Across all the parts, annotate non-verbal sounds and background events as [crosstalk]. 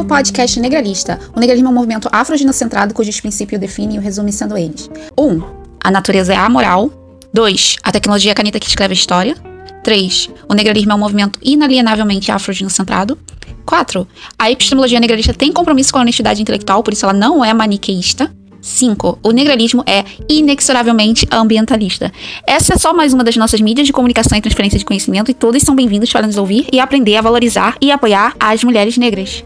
o podcast Negralista. O negralismo é um movimento afrogenocentrado cujos princípios definem e o resume sendo eles. 1. Um, a natureza é amoral. 2. A tecnologia é a caneta que escreve a história. 3. O negralismo é um movimento inalienavelmente afrogenocentrado. 4. A epistemologia negralista tem compromisso com a honestidade intelectual, por isso ela não é maniqueísta. 5. O negralismo é inexoravelmente ambientalista. Essa é só mais uma das nossas mídias de comunicação e transferência de conhecimento e todos são bem-vindos para nos ouvir e aprender a valorizar e apoiar as mulheres negras.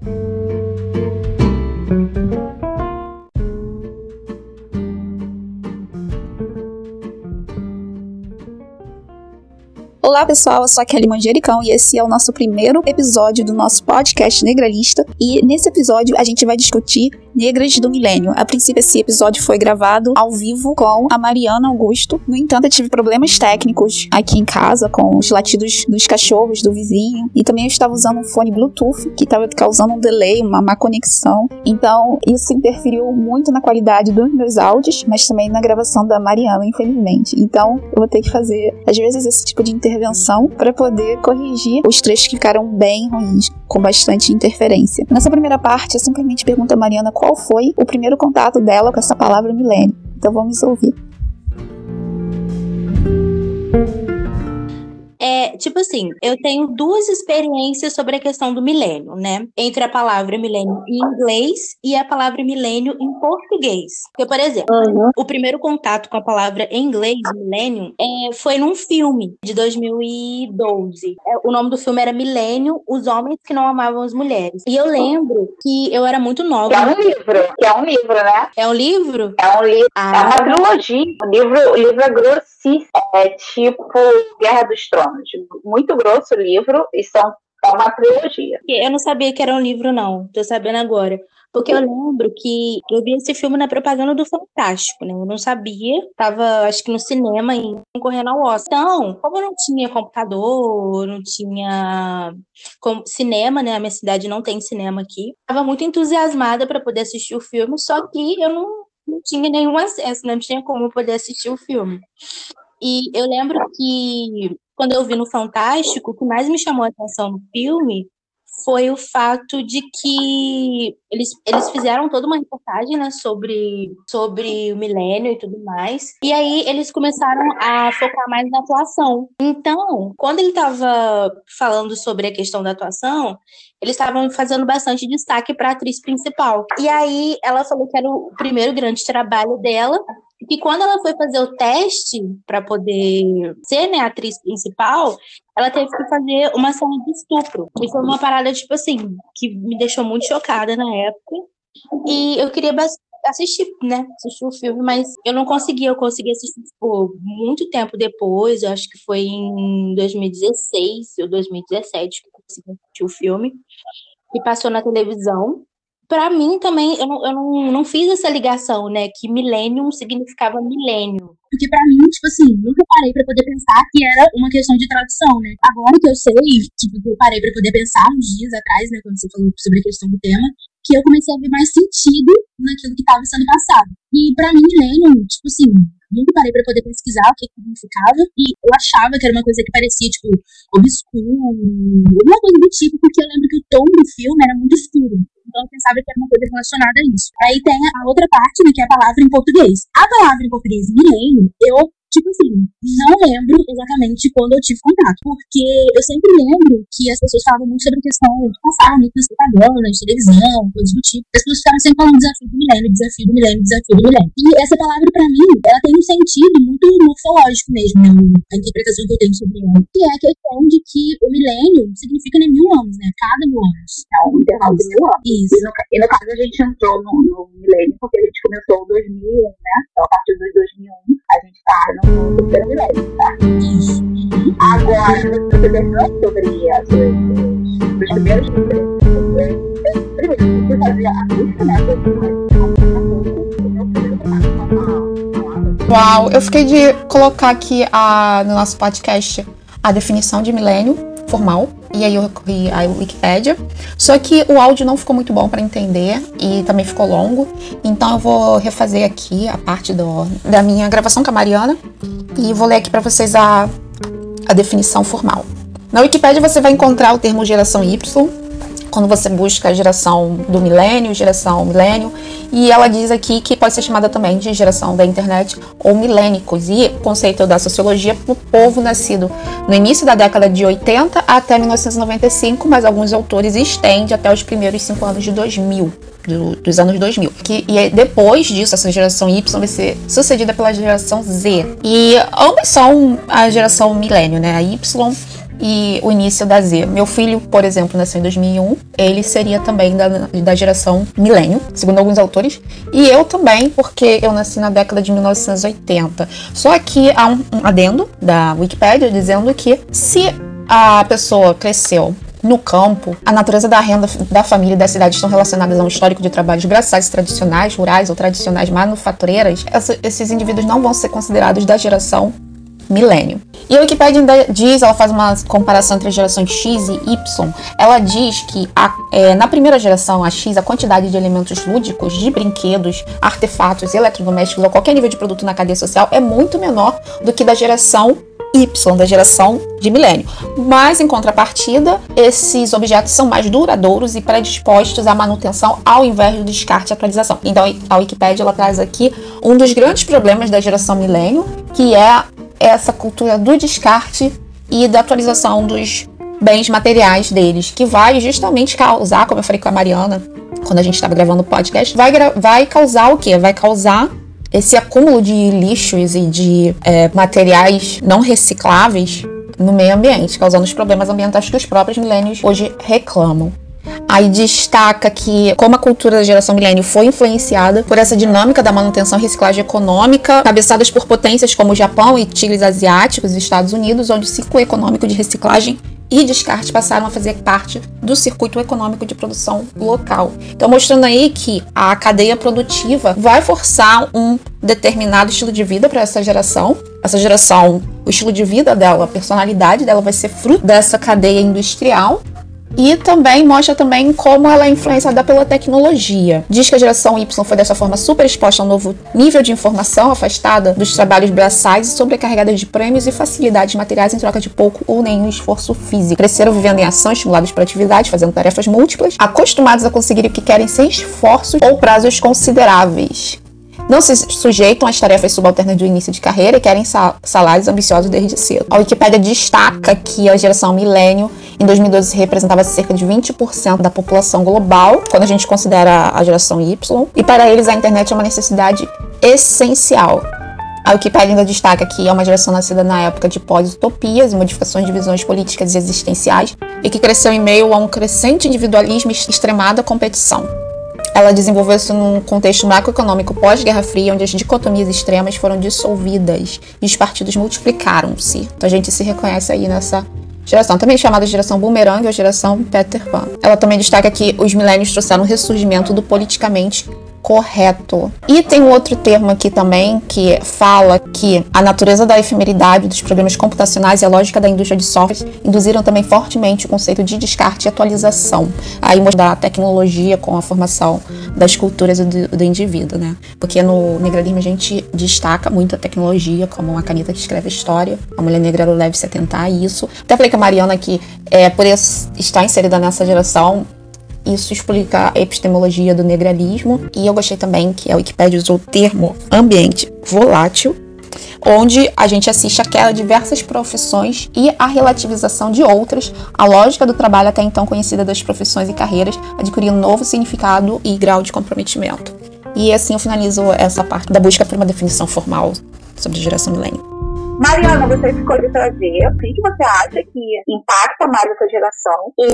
Olá pessoal, eu sou a Kelly Manjericão e esse é o nosso primeiro episódio do nosso podcast Negralista. E nesse episódio a gente vai discutir Negras do Milênio. A princípio, esse episódio foi gravado ao vivo com a Mariana Augusto. No entanto, eu tive problemas técnicos aqui em casa com os latidos dos cachorros do vizinho. E também eu estava usando um fone Bluetooth que estava causando um delay, uma má conexão. Então, isso interferiu muito na qualidade dos meus áudios, mas também na gravação da Mariana, infelizmente. Então, eu vou ter que fazer, às vezes, esse tipo de intervenção para poder corrigir os trechos que ficaram bem ruins, com bastante interferência. Nessa primeira parte, eu simplesmente pergunto a Mariana qual foi o primeiro contato dela com essa palavra milênio. Então vamos ouvir. É, tipo assim, eu tenho duas experiências sobre a questão do milênio, né? Entre a palavra milênio em inglês e a palavra milênio em português. Porque, por exemplo, uhum. o primeiro contato com a palavra em inglês, milênio, é, foi num filme de 2012. É, o nome do filme era Milênio, Os Homens que Não Amavam as Mulheres. E eu lembro que eu era muito nova. é um livro, que é um livro, né? É um livro? É um livro. Ah. É uma trilogia. O livro, o livro é grossíssimo. É tipo Guerra dos Tronos muito grosso o livro e são é uma trilogia. Eu não sabia que era um livro, não. Tô sabendo agora. Porque eu lembro que eu vi esse filme na propaganda do Fantástico, né? Eu não sabia. Tava, acho que no cinema e concorrendo ao Oscar. Então, como não tinha computador, não tinha cinema, né? A minha cidade não tem cinema aqui. Tava muito entusiasmada para poder assistir o filme, só que eu não, não tinha nenhum acesso, não tinha como poder assistir o filme. E eu lembro que quando eu vi no Fantástico, o que mais me chamou a atenção no filme foi o fato de que eles, eles fizeram toda uma reportagem né, sobre, sobre o milênio e tudo mais. E aí eles começaram a focar mais na atuação. Então, quando ele estava falando sobre a questão da atuação, eles estavam fazendo bastante destaque para a atriz principal. E aí ela falou que era o primeiro grande trabalho dela que quando ela foi fazer o teste para poder ser né, a atriz principal, ela teve que fazer uma cena de estupro. E foi uma parada, tipo assim, que me deixou muito chocada na época. E eu queria assistir, né? Assistir o filme, mas eu não consegui. Eu consegui assistir, tipo, muito tempo depois. Eu acho que foi em 2016 ou 2017 que eu consegui assistir o filme. E passou na televisão para mim também, eu, não, eu não, não fiz essa ligação, né? Que millennium significava milênio. Porque para mim, tipo assim, nunca parei para poder pensar que era uma questão de tradução, né? Agora que eu sei, tipo, eu parei para poder pensar uns dias atrás, né? Quando você falou sobre a questão do tema, que eu comecei a ver mais sentido naquilo que estava sendo passado. E para mim, milênio, tipo assim, nunca parei para poder pesquisar o que significava. E eu achava que era uma coisa que parecia, tipo, obscuro, alguma coisa do tipo, porque eu lembro que o tom do filme era muito escuro. Então eu pensava que era uma coisa relacionada a isso. Aí tem a outra parte, né, que é a palavra em português. A palavra em português milênio, eu Tipo assim, não lembro exatamente quando eu tive contato, porque eu sempre lembro que as pessoas falavam muito sobre a questão de passar muito nas propagandas, televisão, coisas do tipo. As pessoas ficavam sempre falando desafio do milênio, desafio do milênio, desafio do milênio. E essa palavra, pra mim, ela tem um sentido muito morfológico mesmo, né? A interpretação que eu tenho sobre ela. Que é a questão de que o milênio significa né, mil anos, né? Cada mil anos. É um intervalo de mil anos. Isso. E no, e no caso a gente entrou no, no milênio porque a gente começou em 2001, né? Então a partir dos 2001 a gente tá no Agora, você perguntou sobre as, os primeiros primeiro, você? Uau, eu fiquei de colocar aqui a, no nosso podcast a definição de milênio formal e aí eu recorri à Wikipédia. Só que o áudio não ficou muito bom para entender e também ficou longo. Então eu vou refazer aqui a parte do, da minha gravação com a Mariana e vou ler aqui para vocês a, a definição formal. Na Wikipédia você vai encontrar o termo geração Y quando você busca a geração do milênio, geração milênio, e ela diz aqui que pode ser chamada também de geração da internet ou milênicos, e o conceito da sociologia para o povo nascido no início da década de 80 até 1995, mas alguns autores estendem até os primeiros cinco anos de 2000. Do, dos anos 2000. Que, e depois disso, essa geração Y vai ser sucedida pela geração Z. E ambas são a geração milênio, né? A Y e o início da Z. Meu filho, por exemplo, nasceu em 2001, ele seria também da, da geração milênio, segundo alguns autores, e eu também, porque eu nasci na década de 1980. Só que há um, um adendo da Wikipedia dizendo que se a pessoa cresceu no campo, a natureza da renda da família e da cidade estão relacionadas a um histórico de trabalhos braçais tradicionais, rurais ou tradicionais manufatureiras, esses indivíduos não vão ser considerados da geração milênio. E a Wikipedia ainda diz, ela faz uma comparação entre as gerações X e Y. Ela diz que a, é, na primeira geração, a X, a quantidade de elementos lúdicos, de brinquedos, artefatos, eletrodomésticos ou qualquer nível de produto na cadeia social é muito menor do que da geração Y, da geração de milênio. Mas, em contrapartida, esses objetos são mais duradouros e predispostos à manutenção ao invés do descarte e atualização. Então, a Wikipedia ela traz aqui um dos grandes problemas da geração milênio, que é essa cultura do descarte e da atualização dos bens materiais deles, que vai justamente causar, como eu falei com a Mariana, quando a gente estava gravando o podcast, vai, vai causar o quê? Vai causar esse acúmulo de lixos e de é, materiais não recicláveis no meio ambiente, causando os problemas ambientais que os próprios milênios hoje reclamam. Aí destaca que como a cultura da geração milênio foi influenciada por essa dinâmica da manutenção e reciclagem econômica, cabeçadas por potências como o Japão e tigres asiáticos e Estados Unidos, onde o ciclo econômico de reciclagem e descarte passaram a fazer parte do circuito econômico de produção local. Então, mostrando aí que a cadeia produtiva vai forçar um determinado estilo de vida para essa geração. Essa geração, o estilo de vida dela, a personalidade dela vai ser fruto dessa cadeia industrial e também mostra também como ela é influenciada pela tecnologia. Diz que a geração Y foi dessa forma super exposta a um novo nível de informação, afastada dos trabalhos braçais e sobrecarregada de prêmios e facilidades materiais em troca de pouco ou nenhum esforço físico. Cresceram vivendo em ação, estimulados por atividade, fazendo tarefas múltiplas, acostumados a conseguir o que querem sem esforços ou prazos consideráveis não se sujeitam às tarefas subalternas do início de carreira e querem salários ambiciosos desde cedo. A Wikipédia destaca que a geração milênio em 2012 representava cerca de 20% da população global, quando a gente considera a geração Y, e para eles a internet é uma necessidade essencial. A Wikipédia ainda destaca que é uma geração nascida na época de pós-utopias e modificações de visões políticas e existenciais e que cresceu em meio a um crescente individualismo e extremada competição. Ela desenvolveu-se num contexto macroeconômico pós-Guerra Fria, onde as dicotomias extremas foram dissolvidas e os partidos multiplicaram-se. Então a gente se reconhece aí nessa geração, também chamada geração boomerang ou geração Peter Pan. Ela também destaca que os milênios trouxeram um ressurgimento do politicamente correto. E tem um outro termo aqui também que fala que a natureza da efemeridade dos programas computacionais e a lógica da indústria de software induziram também fortemente o conceito de descarte e atualização. Aí mostrar a tecnologia com a formação das culturas do, do indivíduo, né? Porque no negralismo a gente destaca muito a tecnologia como uma caneta que escreve história. A mulher negra deve se atentar a isso. Até falei com a Mariana que é, por estar inserida nessa geração, isso explica a epistemologia do negralismo. E eu gostei também que a Wikipédia usou o termo ambiente volátil, onde a gente assiste a queda de diversas profissões e a relativização de outras, a lógica do trabalho até então conhecida das profissões e carreiras adquirindo um novo significado e grau de comprometimento. E assim eu finalizo essa parte da busca por uma definição formal sobre a geração milênio. Mariana, você escolheu trazer. O que você acha que impacta mais essa geração? E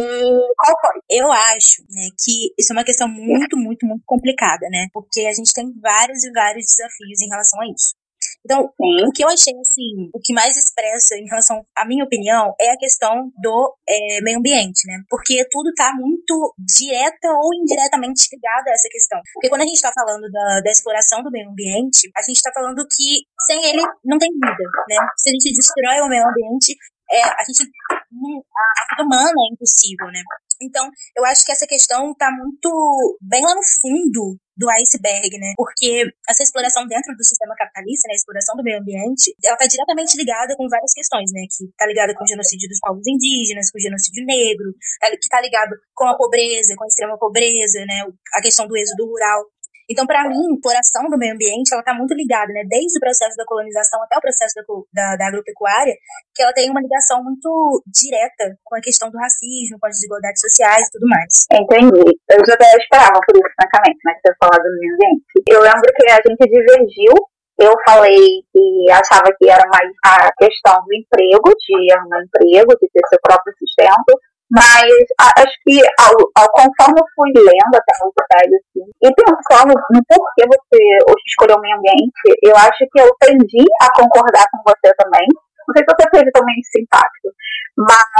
qual foi? Eu acho né, que isso é uma questão muito, muito, muito complicada, né? Porque a gente tem vários e vários desafios em relação a isso. Então, Sim. o que eu achei, assim, o que mais expressa em relação à minha opinião é a questão do é, meio ambiente, né? Porque tudo está muito direta ou indiretamente ligado a essa questão. Porque quando a gente está falando da, da exploração do meio ambiente, a gente está falando que sem ele não tem vida, né? Se a gente destrói o meio ambiente, é, a gente a vida humana é impossível, né? Então, eu acho que essa questão está muito bem lá no fundo do iceberg, né? Porque essa exploração dentro do sistema capitalista, né, a exploração do meio ambiente, ela está diretamente ligada com várias questões, né? Que está ligada com o genocídio dos povos indígenas, com o genocídio negro, que está ligado com a pobreza, com a extrema pobreza, né? A questão do êxodo rural. Então, para mim, exploração do meio ambiente, ela está muito ligada, né? Desde o processo da colonização até o processo da, da, da, agropecuária, que ela tem uma ligação muito direta com a questão do racismo, com as desigualdades sociais e tudo mais. Entendi. Eu já até esperava por isso, francamente, né? Ter falado do meio ambiente. Eu lembro que a gente divergiu eu falei que achava que era mais a questão do emprego, de arrumar emprego, de ter seu próprio sustento, mas acho que ao, ao, conforme eu fui lendo o Wikipedia assim, e pensando no porquê você escolheu o meio ambiente, eu acho que eu tendi a concordar com você também. Não sei se você teve também esse impacto, mas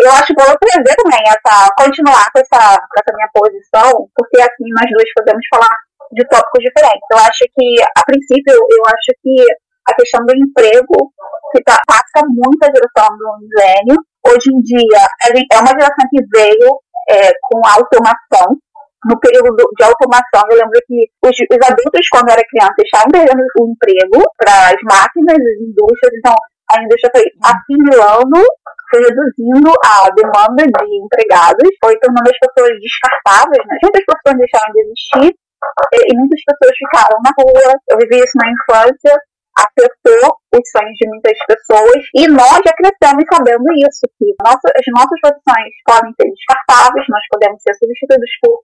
eu acho que eu vou trazer também essa, continuar com essa, com essa minha posição, porque assim nós dois podemos falar de tópicos diferentes. Eu acho que, a princípio, eu acho que a questão do emprego, que tá, passa muito a geração do milênio, Hoje em dia, é uma geração que veio é, com a automação. No período de automação, eu lembro que os, os adultos, quando era criança, estavam perdendo o emprego para as máquinas, as indústrias. Então, a indústria foi assimilando, foi reduzindo a demanda de empregados, foi tornando as pessoas descartáveis. Né? Muitas pessoas deixaram de existir e muitas pessoas ficaram na rua. Eu vivi isso na infância afetou os sonhos de muitas pessoas e nós já crescemos sabendo isso, que nossa, as nossas profissões podem ser descartáveis, nós podemos ser substituídos por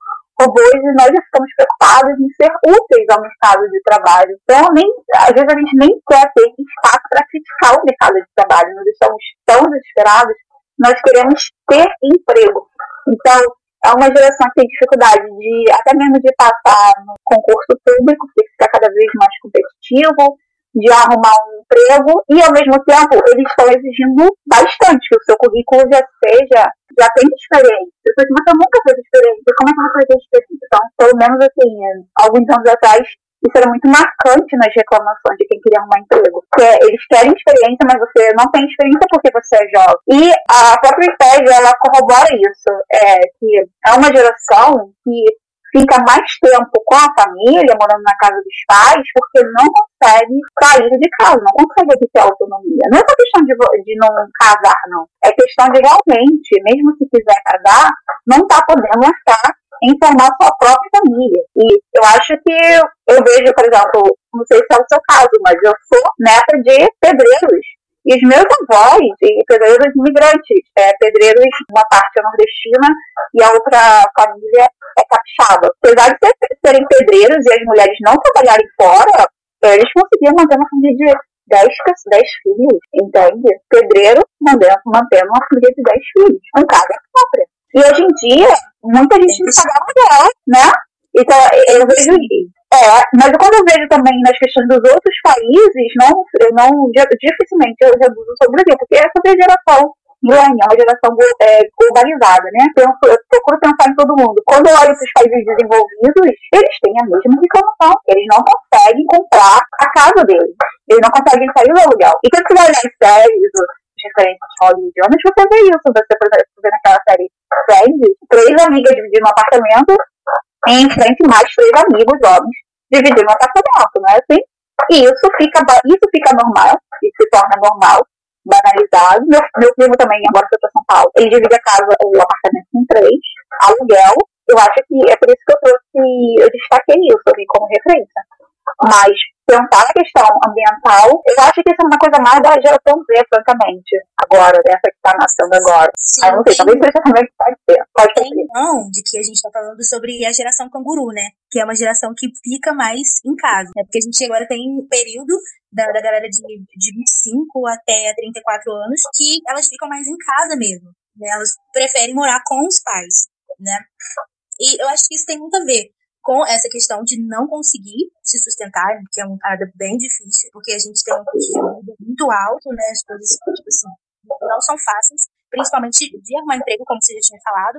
robôs e nós já ficamos preocupados em ser úteis ao mercado de trabalho. Então, nem, às vezes a gente nem quer ter espaço para criticar o mercado de trabalho, nós estamos tão desesperados, nós queremos ter emprego. Então, é uma geração que tem dificuldade de, até mesmo de passar no concurso público, porque fica cada vez mais competitivo, de arrumar um emprego e, ao mesmo tempo, eles estão exigindo bastante que o seu currículo já seja, já tenha experiência. Depois, eu nunca fez experiência, como é que eu vou fazer experiência? Então, pelo menos assim, alguns anos atrás, isso era muito marcante nas reclamações de quem queria arrumar emprego. Porque eles querem experiência, mas você não tem experiência porque você é jovem. E a própria Wikipedia, ela corrobora isso. É, que é uma geração que fica mais tempo com a família, morando na casa dos pais, porque não consegue sair de casa, não consegue ter autonomia. Não é só questão de, de não casar, não. É questão de realmente, mesmo se quiser casar, não está podendo estar em formar sua própria família. E eu acho que eu vejo, por exemplo, não sei se é o seu caso, mas eu sou neta de pedreiros. E os meus avós, pedreiros imigrantes, é, pedreiros, uma parte é nordestina e a outra família é capixaba. Apesar de serem pedreiros e as mulheres não trabalharem fora, eles conseguiam manter uma família de 10, 10 filhos, entende? Pedreiro mantendo, mantendo uma família de 10 filhos, com casa própria. E hoje em dia, muita gente não paga aluguel, né? Então, eu vejo é, mas quando eu vejo também nas questões dos outros países, não, eu não dificilmente eu reduzo sobre o Brasil, porque essa é a geração millennial, uma geração é, globalizada, né? Penso, eu procuro pensar em todo mundo. Quando eu olho para os países desenvolvidos, eles têm a mesma reclamação. Eles não conseguem comprar a casa deles. Eles não conseguem sair do aluguel. E quando você vai olhar em séries, referentes hollywoodianas, você vê isso. Você, vê naquela série Friends, três amigas dividindo um apartamento em frente mais três amigos homens dividir um apartamento, não é assim? E isso fica, isso fica normal, isso se torna normal, banalizado. Meu, meu primo também, agora foi para São Paulo, ele divide a casa, o apartamento com três, aluguel. Eu acho que é por isso que eu trouxe, eu destaquei isso ali como referência. Mas pensar a questão ambiental, eu acho que isso é uma coisa mais da geração Z, francamente, agora, dessa que está nascendo agora. Sim, não sei, talvez seja também que pode ser. Pode tem não de que a gente está falando sobre a geração canguru, né? Que é uma geração que fica mais em casa, né? Porque a gente agora tem um período da, da galera de, de 25 até 34 anos que elas ficam mais em casa mesmo. Né? Elas preferem morar com os pais, né? E eu acho que isso tem muito a ver com essa questão de não conseguir se sustentar, que é uma parada bem difícil, porque a gente tem um custo muito alto, né? As coisas, tipo assim, não são fáceis, principalmente de arrumar emprego, como você já tinha falado.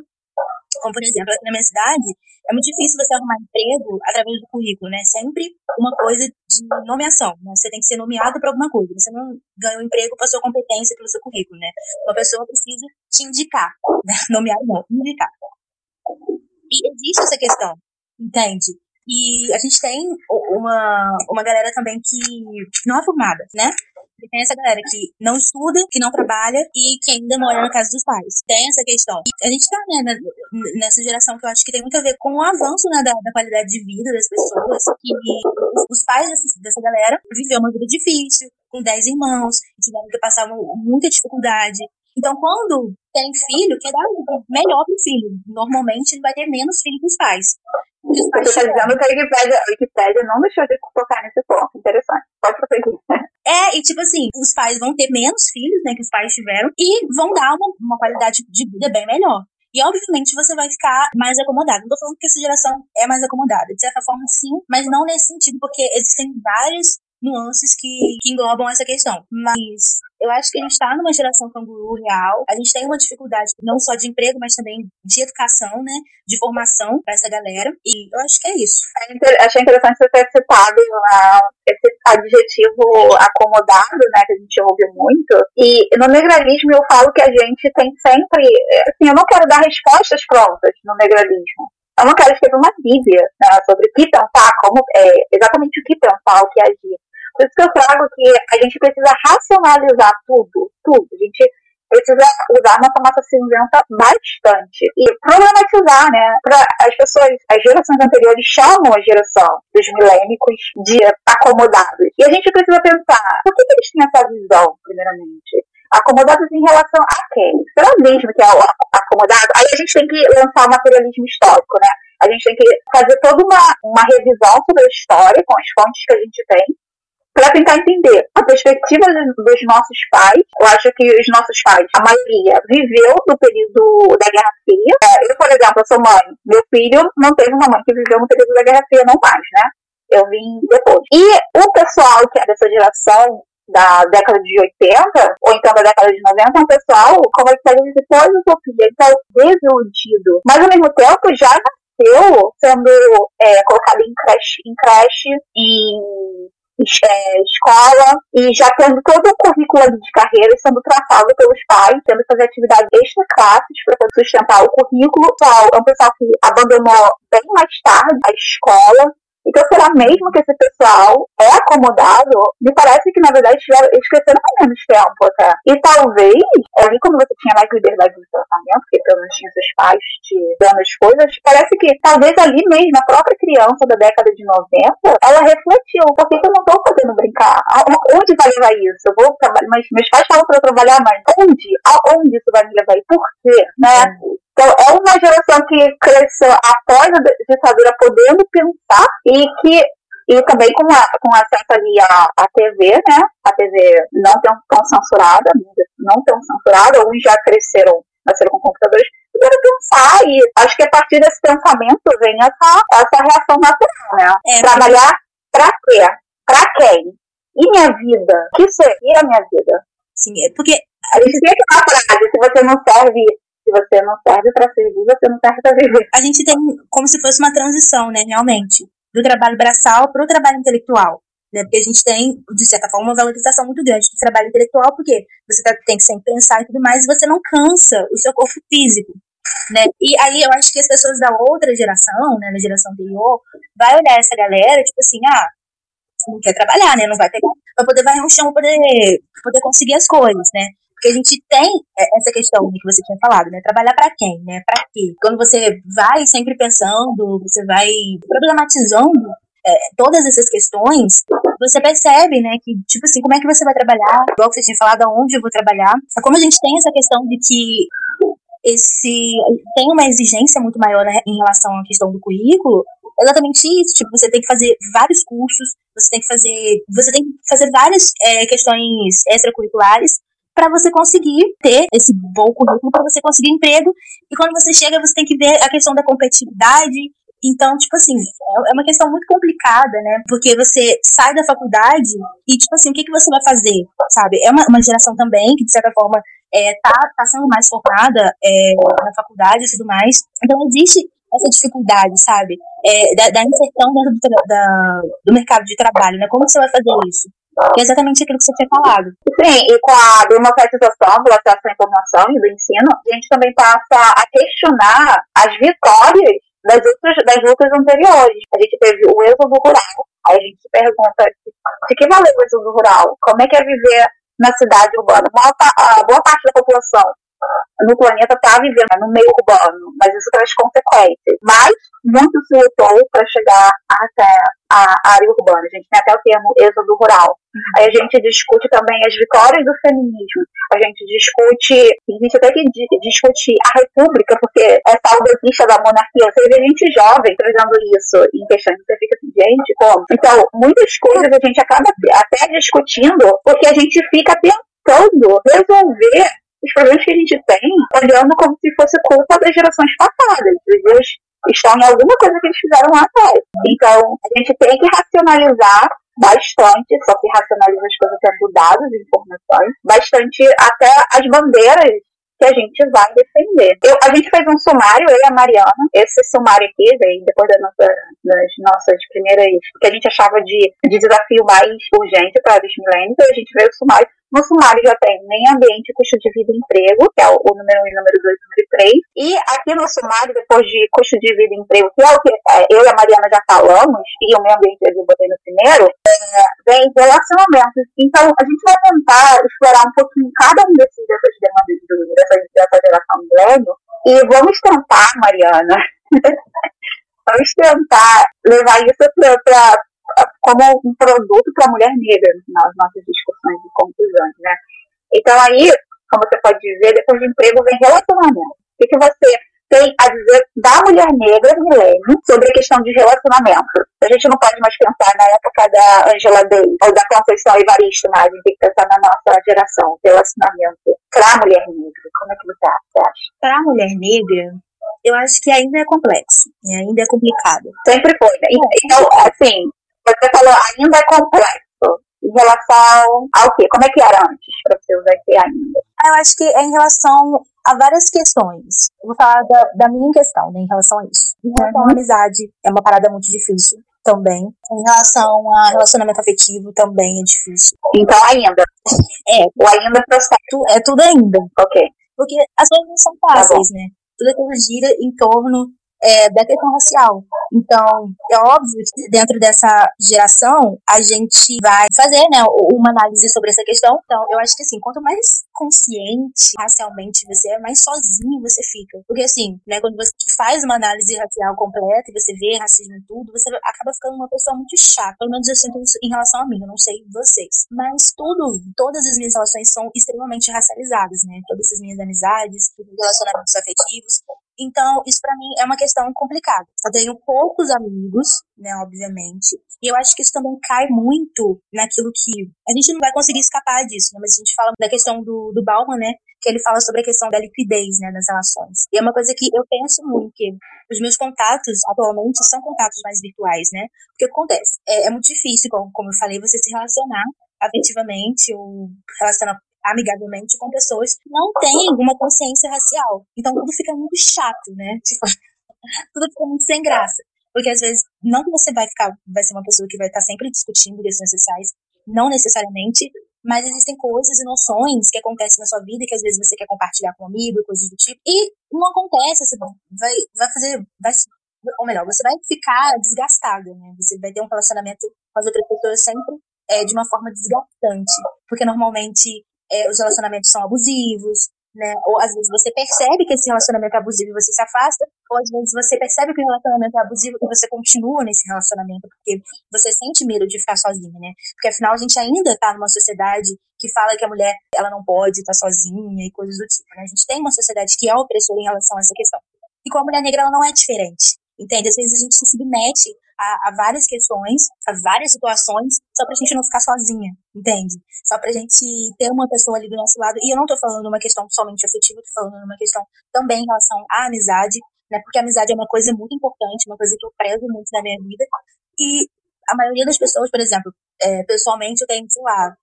Como, por exemplo, aqui na minha cidade, é muito difícil você arrumar emprego através do currículo, né? Sempre uma coisa de nomeação, né? Você tem que ser nomeado para alguma coisa. Você não ganha um emprego pela sua competência, pelo seu currículo, né? Uma pessoa precisa te indicar, né? [laughs] Nomear não, indicar. E existe essa questão, entende? E a gente tem uma, uma galera também que não é formada, né? Tem essa galera que não estuda, que não trabalha e que ainda mora na casa dos pais. Tem essa questão. A gente tá né, nessa geração que eu acho que tem muito a ver com o avanço né, da, da qualidade de vida das pessoas. Que os pais dessa, dessa galera viveram uma vida difícil, com 10 irmãos, tiveram que passar muita dificuldade. Então, quando tem filho, quer dar melhor pro filho. Normalmente, ele vai ter menos filho que os pais. Você está dizendo que a Wikipédia, a Wikipédia não deixou de tocar nesse ponto. Interessante. Pode prosseguir. É, e tipo assim, os pais vão ter menos filhos, né, que os pais tiveram, e vão dar uma, uma qualidade de vida bem melhor. E obviamente você vai ficar mais acomodado. Não tô falando que essa geração é mais acomodada. De certa forma, sim, mas não nesse sentido, porque existem vários nuances que, que englobam essa questão. Mas eu acho que a gente está numa geração canguru real. A gente tem uma dificuldade não só de emprego, mas também de educação, né? De formação para essa galera. E eu acho que é isso. Achei interessante você ter citado esse adjetivo acomodado, né? Que a gente ouve muito. E no negralismo eu falo que a gente tem sempre. Assim, eu não quero dar respostas prontas no negralismo. Eu não quero escrever uma bíblia né, sobre o que pensar, como é, exatamente o que pensar, o que agir. Por isso que eu trago que a gente precisa racionalizar tudo, tudo. A gente precisa usar nossa massa cinzenta bastante e problematizar, né? Pra as pessoas, as gerações anteriores chamam a geração dos milênicos de acomodados. E a gente precisa pensar, por que, que eles têm essa visão, primeiramente? Acomodados em relação a quem? Será mesmo que é o acomodado? Aí a gente tem que lançar o materialismo histórico, né? A gente tem que fazer toda uma, uma revisão sobre a história com as fontes que a gente tem para tentar entender a perspectiva dos nossos pais. Eu acho que os nossos pais, a maioria, viveu no período da Guerra Fria. É, eu, por exemplo, eu sou mãe. Meu filho não teve uma mãe que viveu no período da Guerra Fria, não mais, né? Eu vim depois. E o pessoal que é dessa geração da década de 80, ou então da década de 90, é um pessoal, como é que a gente pode o filho, ele está desiludido. Mas ao mesmo tempo já nasceu sendo é, colocado em creche, em creche, em é, escola e já tendo todo o currículo de carreira sendo traçado pelos pais, tendo que fazer atividades extra-classes para poder sustentar o currículo. É um pessoal que abandonou bem mais tarde a escola, então, será mesmo que esse pessoal é acomodado? Me parece que, na verdade, eles cresceram com menos tempo até. E talvez, ali como você tinha mais liberdade de tratamento, porque pelo menos tinha seus pais te dando as coisas, parece que talvez ali mesmo, a própria criança da década de 90, ela refletiu, por que, eu não estou podendo brincar? Onde vai levar isso? Eu vou trabalhar, mas meus pais falam para trabalhar, mas onde? Aonde isso vai me levar? E por quê? Né? Então, é uma geração que cresceu após a ditadura podendo pensar e que e também com, a, com acesso ali à, à TV, né? A TV não tão, tão censurada, não tão censurada, uns já cresceram, nasceram com computadores, puderam pensar e acho que a partir desse pensamento vem essa, essa reação natural, né? É, Trabalhar pra quê? Pra quem? E minha vida? O que seria a minha vida? Sim, é porque a gente tem aquela frase, se você não serve se você não serve para servir, você não serve para viver. A gente tem como se fosse uma transição, né, realmente, do trabalho braçal para o trabalho intelectual. Né, porque a gente tem, de certa forma, uma valorização muito grande do trabalho intelectual, porque você tá, tem que sempre pensar e tudo mais, e você não cansa o seu corpo físico. Né? E aí eu acho que as pessoas da outra geração, né, da geração anterior, vai olhar essa galera, tipo assim, ah, não quer trabalhar, né? Não vai pegar, vai poder varrer um chão, poder, poder conseguir as coisas, né? Porque a gente tem é, essa questão que você tinha falado, né? Trabalhar para quem, né? Para quê? Quando você vai sempre pensando, você vai problematizando é, todas essas questões, você percebe, né, que, tipo assim, como é que você vai trabalhar, igual que você tinha falado, aonde eu vou trabalhar. Como a gente tem essa questão de que esse tem uma exigência muito maior né, em relação à questão do currículo, exatamente isso. Tipo, você tem que fazer vários cursos, você tem que fazer, você tem que fazer várias é, questões extracurriculares para você conseguir ter esse bom currículo, para você conseguir emprego. E quando você chega, você tem que ver a questão da competitividade. Então, tipo assim, é, uma questão muito complicada, né? Porque você sai da faculdade e, tipo assim, o que, que você vai fazer, sabe? É uma, uma geração também que, de certa forma, é, tá, tá sendo mais formada é, na faculdade e tudo mais. Então existe essa dificuldade, sabe? É, da, da, inserção dentro do, da, do mercado de trabalho, né? Como você vai fazer isso? É exatamente aquilo que você tinha falado. Sim, e com a democratização do acesso à informação e do ensino, a gente também passa a questionar as vitórias das, outras, das lutas anteriores. A gente teve o êxodo rural, aí a gente se pergunta de que valeu o êxodo rural? Como é que é viver na cidade urbana? Boa, boa parte da população no planeta está vivendo no meio urbano, mas isso traz consequências. Mas muito se lutou para chegar até a área urbana. A gente tem até o termo êxodo rural. Aí a gente discute também as vitórias do feminismo. A gente discute, a gente até que discute a república, porque é saudosista da monarquia. Você vê gente jovem trazendo isso em questão. Você fica assim, gente, como? Então, muitas coisas a gente acaba até discutindo, porque a gente fica tentando resolver os problemas que a gente tem olhando como se fosse culpa das gerações passadas. Eles estão em alguma coisa que eles fizeram lá atrás. Então, a gente tem que racionalizar bastante, só que racionaliza as coisas tendo dados informações, bastante até as bandeiras que a gente vai defender. Eu, a gente fez um sumário, eu e a Mariana. Esse sumário aqui veio depois da nossa, das nossas primeiras, que a gente achava de, de desafio mais urgente para os milênios. A gente veio o sumário no sumário já tem meio ambiente, custo de vida e emprego, que é o, número 1 e número 2 número 3. E aqui no sumário, depois de custo de vida e emprego, que é o que é, eu e a Mariana já falamos, e o meio ambiente eu botei no primeiro, é, vem relacionamentos. Então, a gente vai tentar explorar um pouquinho cada um desses, dessas demandas do, dessa, dessa geração milênio. E vamos tentar, Mariana, [laughs] vamos tentar levar isso para como um produto para a mulher negra nas nossas discussões e conclusões, né? Então aí, como você pode dizer, depois de emprego vem relacionamento. O que, que você tem a dizer da mulher negra, milênio, sobre a questão de relacionamento? A gente não pode mais pensar na época da Angela Day ou da Conceição Evaristo, mas a gente tem que pensar na nossa geração, relacionamento para a mulher negra. Como é que você acha? Para a mulher negra, eu acho que ainda é complexo, né? ainda é complicado. Sempre foi. Né? Então, assim, você falou, ainda é complexo. Em relação ao quê? Como é que era antes, para você usar aqui ainda? Eu acho que é em relação a várias questões. Eu vou falar da, da minha questão, né, em relação a isso. Em relação uhum. à amizade, é uma parada muito difícil também. Em relação a relacionamento afetivo, também é difícil. Então, ainda. [laughs] É. O ainda processo. É tudo ainda. Ok. Porque as coisas não são tá fáceis, tá né? Tudo aquilo gira em torno é, da questão racial. Então, é óbvio que dentro dessa geração, a gente vai fazer né, uma análise sobre essa questão. Então, eu acho que assim, quanto mais consciente racialmente você é, mais sozinho você fica. Porque assim, né, quando você faz uma análise racial completa e você vê racismo em tudo, você acaba ficando uma pessoa muito chata. Pelo menos eu sinto isso em relação a mim, eu não sei vocês. Mas tudo, todas as minhas relações são extremamente racializadas, né? Todas as minhas amizades, relacionamentos afetivos, então, isso para mim é uma questão complicada. Eu tenho poucos amigos, né, obviamente, e eu acho que isso também cai muito naquilo que a gente não vai conseguir escapar disso, né, mas a gente fala da questão do, do Bauman, né, que ele fala sobre a questão da liquidez, né, das relações. E é uma coisa que eu penso muito, que os meus contatos atualmente são contatos mais virtuais, né, porque acontece? É, é muito difícil, como, como eu falei, você se relacionar afetivamente ou relacionar amigavelmente com pessoas que não têm uma consciência racial. Então tudo fica muito chato, né? [laughs] Tipo, tudo fica muito sem graça. Porque às vezes, não que você vai ficar, vai ser uma pessoa que vai estar sempre discutindo questões sociais, não necessariamente, mas existem coisas e noções que acontecem na sua vida que às vezes você quer compartilhar com um amigo e coisas do tipo, e não acontece, você vai, vai fazer, vai, ou melhor, você vai ficar desgastada, né? Você vai ter um relacionamento com as outras pessoas sempre é, de uma forma desgastante, porque normalmente é, os relacionamentos são abusivos, né? Ou às vezes você percebe que esse relacionamento é abusivo e você se afasta, ou às vezes você percebe que o relacionamento é abusivo e você continua nesse relacionamento porque você sente medo de ficar sozinha, né? Porque afinal a gente ainda tá numa sociedade que fala que a mulher ela não pode estar tá sozinha e coisas do tipo, né? A gente tem uma sociedade que é opressora em relação a essa questão. E com a mulher negra ela não é diferente. Entende? Às vezes a gente se submete a, a, várias questões, a várias situações, só pra gente não ficar sozinha, entende? Só pra gente ter uma pessoa ali do nosso lado. E eu não tô falando uma questão somente afetiva, tô falando uma questão também em relação à amizade, né? Porque a amizade é uma coisa muito importante, uma coisa que eu prezo muito na minha vida. E a maioria das pessoas, por exemplo, é, pessoalmente eu tenho, sei lá,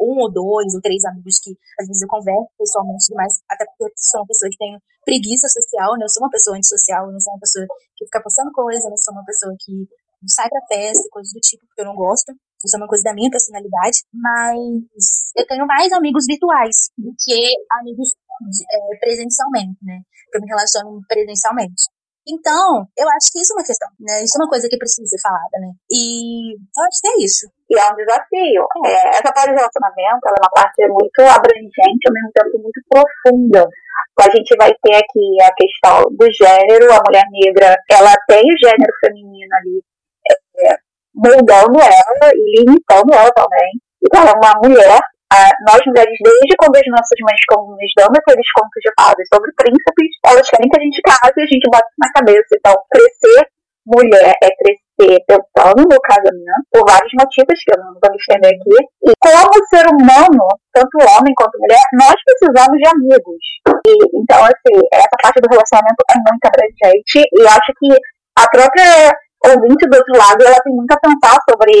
um ou dois ou três amigos que às vezes eu converso pessoalmente demais, até porque eu sou uma pessoa que tem preguiça social, né? Eu sou uma pessoa antissocial, eu não sou uma pessoa que fica postando coisa, eu não sou uma pessoa que sai pra festa coisas do tipo, porque eu não gosto. Isso é uma coisa da minha personalidade, mas eu tenho mais amigos virtuais do que amigos é, presencialmente, né? Que eu me relaciono presencialmente. Então, eu acho que isso é uma questão, né? Isso é uma coisa que precisa ser falada, né? E eu acho que é isso. E é um desafio. É. Essa parte de relacionamento, ela é uma parte muito abrangente, ao mesmo tempo muito profunda. A gente vai ter aqui a questão do gênero, a mulher negra, ela tem o gênero feminino ali, é, moldando ela e limitando ela também. Então, ela é uma mulher ah, nós mulheres, desde quando as nossas mães nos dão aqueles contos de fadas sobre príncipes, elas querem que a gente case e a gente bota na cabeça. Então, crescer mulher é crescer pensando no casamento, por vários motivos que eu não vou estender aqui. E como ser humano, tanto homem quanto mulher, nós precisamos de amigos. E, então, assim, essa parte do relacionamento é muito abrangente e acho que a própria ouvinte do outro lado, ela tem muito a pensar sobre,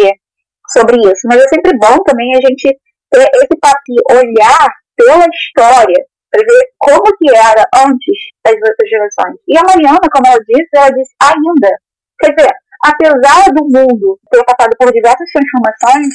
sobre isso. Mas é sempre bom também a gente esse papel, olhar pela história, para ver como que era antes das outras gerações. E a Mariana, como ela disse, ela disse ainda. Quer dizer, apesar do mundo ter passado por diversas transformações,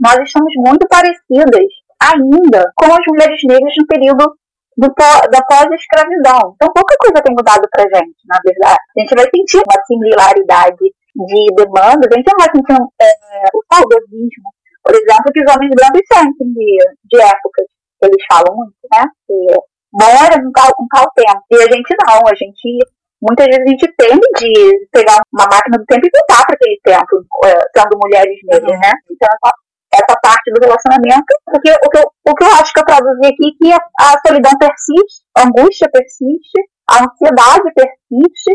nós estamos muito parecidas ainda com as mulheres negras no período do, da pós-escravidão. Então, pouca coisa tem mudado pra gente, na verdade. A gente vai sentir uma similaridade de demandas, a gente vai sentir é, o saudosismo por exemplo, que os homens brancos sentem de, de épocas. Eles falam muito, né? Que bom era um tal, um tal tempo. E a gente não, a gente muitas vezes a gente tende de pegar uma máquina do tempo e voltar para aquele tempo, eh, sendo mulheres negras, né? Então, essa, essa parte do relacionamento, porque o que, eu, o que eu acho que eu traduzi aqui é que a, a solidão persiste, a angústia persiste, a ansiedade persiste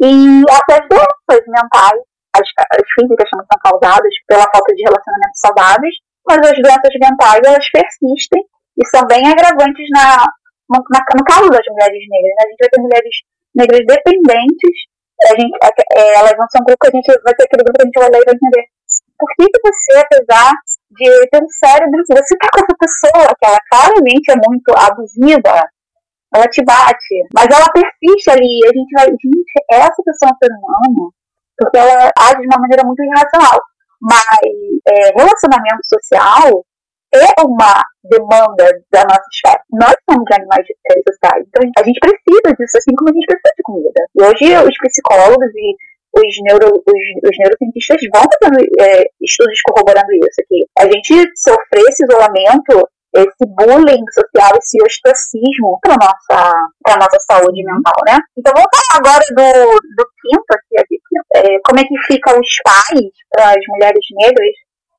e até as doenças mentais as, as físicas também são causadas pela falta de relacionamentos saudáveis, mas as doenças mentais elas persistem e são bem agravantes na, na, no caso das mulheres negras. Né? A gente vai ter mulheres negras dependentes, a gente, é, é, elas não são grupo que a gente vai ter aquele grupo que a gente vai ler e vai entender. Por que, que você, apesar de ter um cérebro, você tá com essa pessoa que ela claramente é muito abusiva, ela te bate, mas ela persiste ali, a gente vai, gente, essa pessoa é um ser humano, porque ela age de uma maneira muito irracional. Mas é, relacionamento social é uma demanda da nossa esfera. Nós somos animais sociais, então a gente precisa disso, assim como a gente precisa de comida. E hoje os psicólogos e os, neuro, os, os neurocientistas vão fazendo é, estudos corroborando isso, que a gente sofrer esse isolamento esse bullying social, esse ostracismo para nossa nossa saúde mental, né? Então vamos falar agora do, do quinto aqui é, como é que ficam os pais para as mulheres negras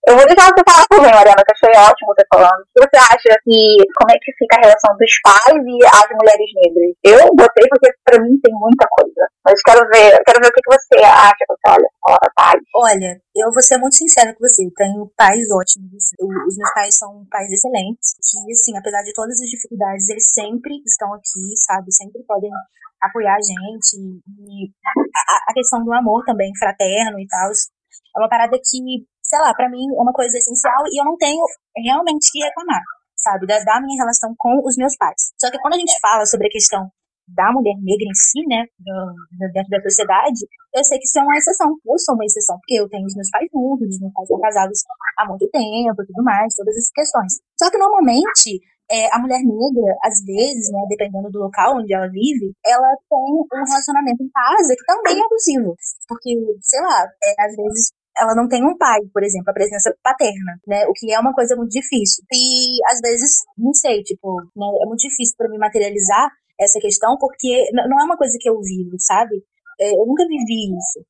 eu vou deixar você falar também, Mariana, que achei ótimo você falando. O que você acha que como é que fica a relação dos pais e as mulheres negras? Eu botei porque pra mim tem muita coisa. Mas quero ver, quero ver o que você acha, você olha, fora pais. Olha, eu vou ser muito sincera com você. Eu tenho pais ótimos. Eu, os meus pais são pais excelentes. Que, assim, apesar de todas as dificuldades, eles sempre estão aqui, sabe? Sempre podem apoiar a gente. E a, a questão do amor também, fraterno e tal. É uma parada que sei lá, para mim é uma coisa essencial e eu não tenho realmente que reclamar, sabe, da, da minha relação com os meus pais. Só que quando a gente fala sobre a questão da mulher negra em si, né, dentro da sociedade, eu sei que isso é uma exceção. Eu sou uma exceção, porque eu tenho os meus pais juntos, os meus pais são casados há muito tempo e tudo mais, todas essas questões. Só que normalmente, é, a mulher negra, às vezes, né, dependendo do local onde ela vive, ela tem um relacionamento em casa que também é abusivo. Porque, sei lá, é, às vezes ela não tem um pai, por exemplo, a presença paterna, né? O que é uma coisa muito difícil. E às vezes, não sei, tipo, né, é muito difícil para mim materializar essa questão, porque não é uma coisa que eu vivo, sabe? É, eu nunca vivi isso.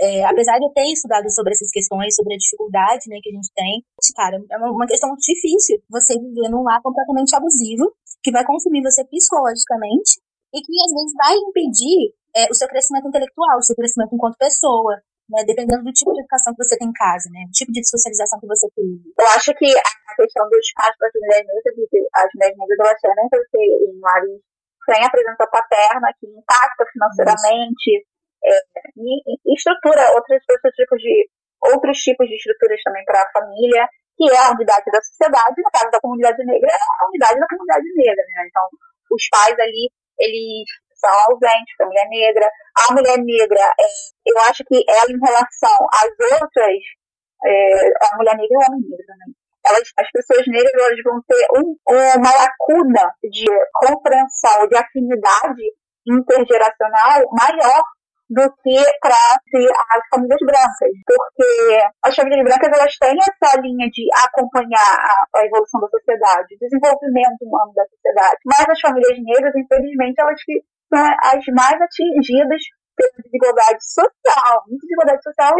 É, apesar de eu ter estudado sobre essas questões, sobre a dificuldade né, que a gente tem, cara, é uma, uma questão muito difícil você viver num lar completamente abusivo, que vai consumir você psicologicamente e que às vezes vai impedir é, o seu crescimento intelectual, o seu crescimento enquanto pessoa, né, dependendo do tipo de educação que você tem em casa, né, o tipo de socialização que você tem. Eu acho que a questão do espaço para as mulheres negras, as mulheres negras elas tendem a ser em lares sem a presença paterna, que impacta financeiramente, é, e, estrutura outros, outros tipos de outros tipos de estruturas também para a família. que é a unidade da sociedade, no caso da comunidade negra, é a unidade da comunidade negra, né? Então, os pais ali, eles são ausentes a mulher negra. A mulher negra, é, eu acho que ela, em relação às outras, é, a mulher negra e o homem negro também, elas, as pessoas negras elas vão ter um, uma lacuna de compreensão, de afinidade intergeracional maior do que para as famílias brancas, porque as famílias brancas elas têm essa linha de acompanhar a, evolução da sociedade, o desenvolvimento humano da sociedade, mas as famílias negras, infelizmente, elas que são as mais atingidas pela desigualdade social. Desigualdade social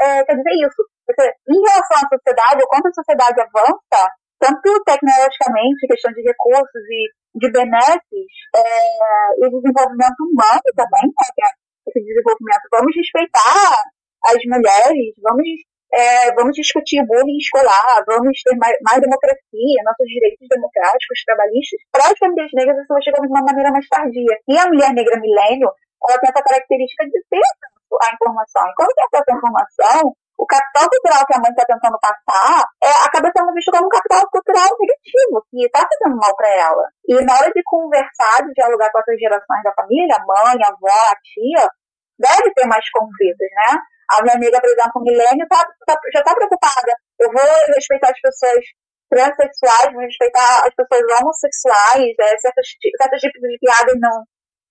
é, quer dizer isso. Porque, em relação à sociedade, ou quando a sociedade avança, tanto tecnologicamente, questão de recursos e de benesses, é, e desenvolvimento humano também, né, esse desenvolvimento. Vamos respeitar as mulheres, vamos, é, vamos discutir bullying escolar, vamos ter mais, mais democracia, nossos direitos democráticos, trabalhistas. Para as famílias negras, isso vai chegar de uma maneira mais tardia. E a mulher negra milênio, ela tem essa característica de ter a informação. E quando tem essa informação, o capital cultural que a mãe está tentando passar é, acaba sendo visto como um capital cultural negativo, que está fazendo mal para ela. E na hora de conversar, de dialogar com outras gerações da família, a mãe, a avó, a tia, deve ter mais conflitos, né? A minha amiga, por exemplo, Milênio, tá, tá, já está preocupada. Eu vou respeitar as pessoas transexuais, vou respeitar as pessoas homossexuais, é, certos, certos tipos de piadas não,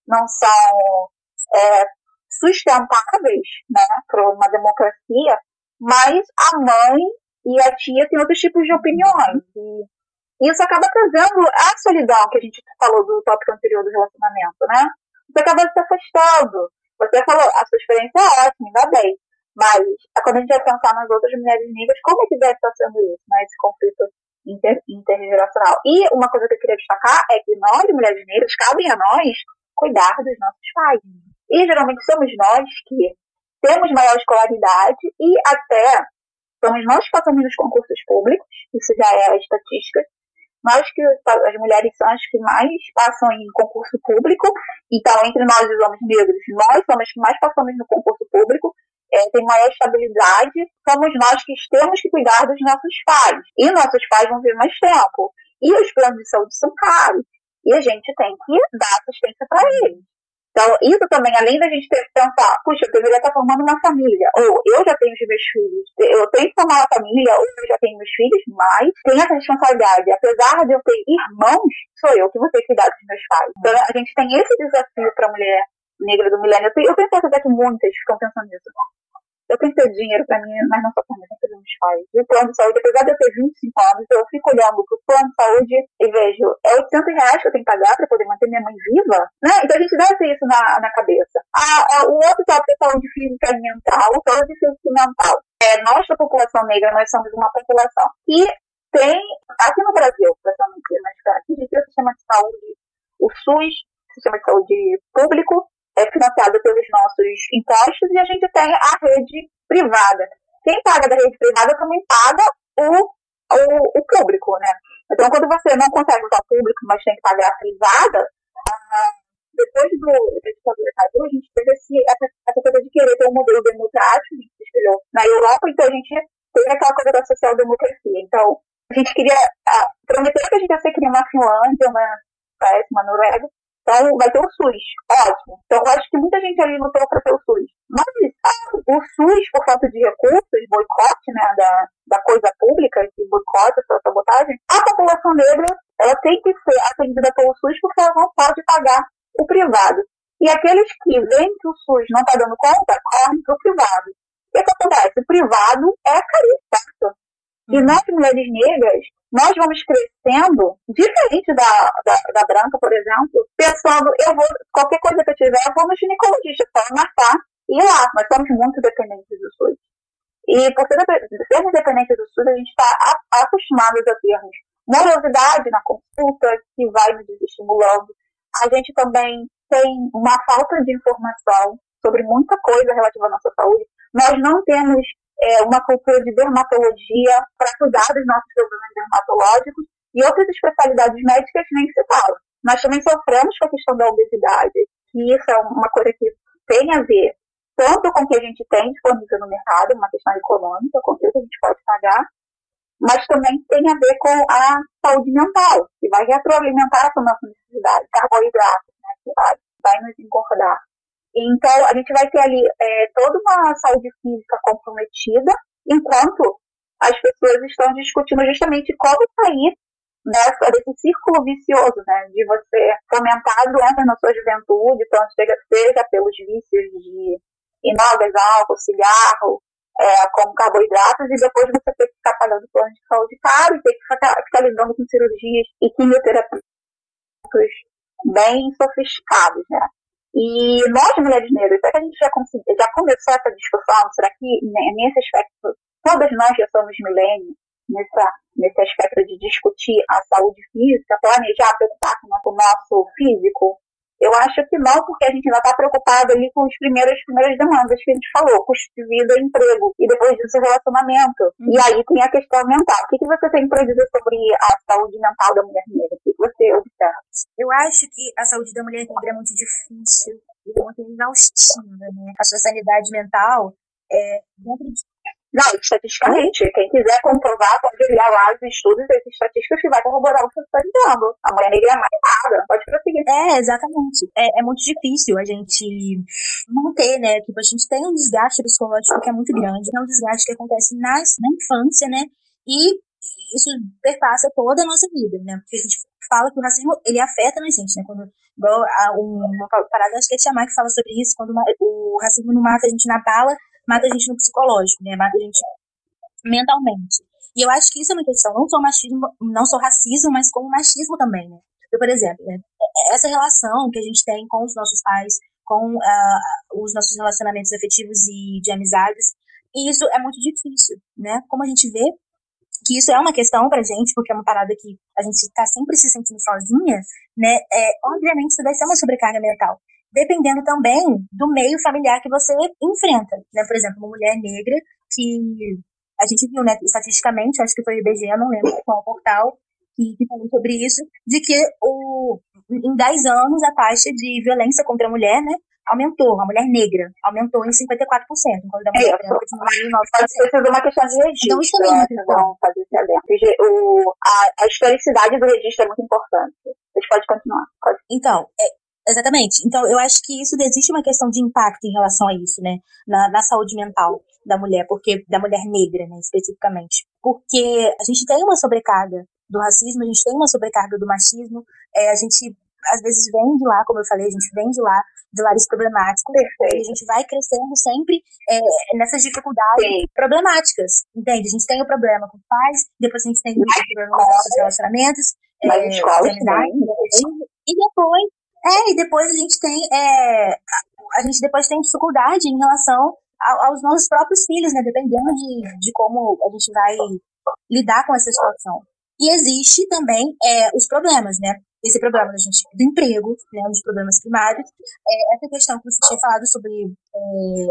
não são é, sustentáveis né, para uma democracia, mas a mãe e a tia têm outros tipos de opiniões. E isso acaba trazendo a solidão que a gente falou do tópico anterior do relacionamento, né? Você acaba se afastando. Você falou, a sua experiência é ótima, ainda bem. Mas quando a gente vai pensar nas outras mulheres negras, como é que deve estar sendo isso, né? Esse conflito inter, intergeracional. E uma coisa que eu queria destacar é que nós, mulheres negras, cabem a nós cuidar dos nossos pais. E geralmente somos nós que temos maior escolaridade e até somos nós que passamos nos concursos públicos, isso já é a estatística. Nós que as mulheres são as que mais passam em concurso público, então entre nós os homens negros, nós somos os que mais passamos no concurso público, é, tem maior estabilidade, somos nós que temos que cuidar dos nossos pais. E nossos pais vão vir mais tempo. E os planos de saúde são caros. E a gente tem que dar assistência para eles. Então, isso também, além da gente ter que pensar, puxa, eu deveria estar formando uma família, ou eu já tenho os meus filhos, eu tenho que formar uma família, ou eu já tenho meus filhos, mas tem essa responsabilidade. Apesar de eu ter irmãos, sou eu que vou ter que cuidar dos meus pais. Então, a gente tem esse desafio para a mulher negra do milênio. Eu tenho certeza que muitas ficam pensando nisso eu tenho que ter dinheiro para mim, mas não só para mim, ter meus pais. E o plano de saúde, apesar de eu ter 25 anos, eu fico olhando pro plano de saúde e vejo, é 800 reais que eu tenho que pagar para poder manter minha mãe viva, né? Então a gente deve ter isso na, na cabeça. Ah, o outro tópico é saúde física e mental, saúde física e mental. É, nós, da população negra, nós somos uma população que tem, aqui no Brasil, para ser claro, a gente tem o sistema de saúde, o SUS, sistema de saúde público, é financiada pelos nossos impostos e a gente tem a rede privada. Quem paga da rede privada também paga o, o, o público, né? Então, quando você não consegue usar o público, mas tem que pagar a privada, ah, depois do, a gente teve esse, essa, essa coisa de querer ter um modelo democrático, a gente se espelhou na Europa, então a gente teve aquela coisa da social-democracia. Então, a gente queria, ah, que a gente ia ser que uma Finlândia, uma uma Noruega, então, vai ter o SUS. Ótimo. Então, eu acho que muita gente ali lutou para ter o SUS. Mas o SUS, por falta de recursos, boicote né, da, da coisa pública, que boicote essa sabotagem, a população negra ela tem que ser atendida pelo SUS porque ela não pode pagar o privado. E aqueles que veem que o SUS não está dando conta, correm para o privado. O que, acontece? O privado é caríssimo. E uhum. nós, mulheres negras, nós vamos crescendo, diferente da, da, da, branca, por exemplo, pensando, eu vou, qualquer coisa que eu tiver, eu vou no ginecologista, só marcar e ir lá. Nós somos muito dependentes do SUS. E por ser, sermos dependentes do SUS, a gente está acostumados a termos morosidade na consulta, que vai nos desestimulando. A gente também tem uma falta de informação sobre muita coisa relativa à nossa saúde. Nós não temos é, uma cultura de dermatologia para cuidar dos nossos problemas dermatológicos e outras especialidades médicas nem se fala. Nós também sofremos com a questão da obesidade, que isso é uma coisa que tem a ver tanto com o que a gente tem disponível no mercado, uma questão econômica, com o que a gente pode pagar, mas também tem a ver com a saúde mental, que vai retroalimentar essa nossa necessidade, carboidratos, né, que vai, vai nos engordar. Então, a gente vai ter ali é, toda uma saúde física comprometida, enquanto as pessoas estão discutindo justamente como sair desse círculo vicioso, né, de você fomentar doenças na sua juventude, então seja, seja pelos vícios de drogas, álcool, cigarro, é, como carboidratos, e depois você ter que ficar pagando plano de saúde caro e ter que ficar, ficar lidando com cirurgias e quimioterapias bem sofisticados, né? E nós, mulheres negras, será que a gente já, já começou essa discussão? Será que nesse aspecto, todas nós já somos milênios, nessa, nesse aspecto de discutir a saúde física, planejar, preocupar com o nosso físico, eu acho que não, porque a gente ainda está preocupado ali com as primeiras, primeiras demandas que a gente falou, custo de vida, emprego, e depois disso relacionamento. Uhum. E aí tem a questão mental. O que, que você tem para dizer sobre a saúde mental da mulher negra? O que, que você observa? Eu acho que a saúde da mulher negra é muito difícil e muito exaustiva, né? A sua sanidade mental é dentro de não, estatisticamente, quem quiser comprovar pode olhar lá os estudos das estatísticas que vai corroborar o que você está dizendo. A mulher negra é mais nada, pode prosseguir. É, exatamente. É, é muito difícil a gente manter, né? Tipo, a gente tem um desgaste psicológico que é muito grande, é um desgaste que acontece nas, na infância, né? E isso perpassa toda a nossa vida, né? Porque a gente fala que o racismo, ele afeta na gente, né? Quando, igual a, uma parada, acho que é Tiamar que fala sobre isso, quando o racismo não mata a gente na bala, mata a gente no psicológico, né? Mata a gente mentalmente. E eu acho que isso é uma questão, não só machismo, não só racismo, mas como machismo também, né? Então, por exemplo, né, essa relação que a gente tem com os nossos pais, com uh, os nossos relacionamentos afetivos e de amizades, e isso é muito difícil, né? Como a gente vê que isso é uma questão pra gente, porque é uma parada que a gente tá sempre se sentindo sozinha, né? É, obviamente isso vai ser uma sobrecarga mental dependendo também do meio familiar que você enfrenta. Né? Por exemplo, uma mulher negra que a gente viu, né, estatisticamente, acho que foi o IBGE, não lembro qual portal, que, que falou sobre isso, de que o, em 10 anos a taxa de violência contra a mulher, né, aumentou, a mulher negra aumentou em 54%, enquanto a mulher branca diminuiu em 9%. Pode ser uma questão de registro. Então isso também é muito importante. Fazer esse o, a, a historicidade do registro é muito importante. Vocês podem continuar. Pode. Então, é, Exatamente. Então, eu acho que isso existe uma questão de impacto em relação a isso, né? Na, na saúde mental da mulher, porque da mulher negra, né, especificamente. Porque a gente tem uma sobrecarga do racismo, a gente tem uma sobrecarga do machismo, é, a gente às vezes vem de lá, como eu falei, a gente vem de lá, de lares problemáticos, Perfeito. e a gente vai crescendo sempre é, nessas dificuldades Sim. problemáticas, entende? A gente tem o problema com os pais, depois a gente tem o problema com os nossos relacionamentos, é, escola, e depois é, e depois a gente tem. É, a gente depois tem dificuldade em relação aos nossos próprios filhos, né? Dependendo de, de como a gente vai lidar com essa situação. E existe também é, os problemas, né? Esse problema da gente, do emprego, né? Um dos problemas primários. É, essa questão que você tinha falado sobre é,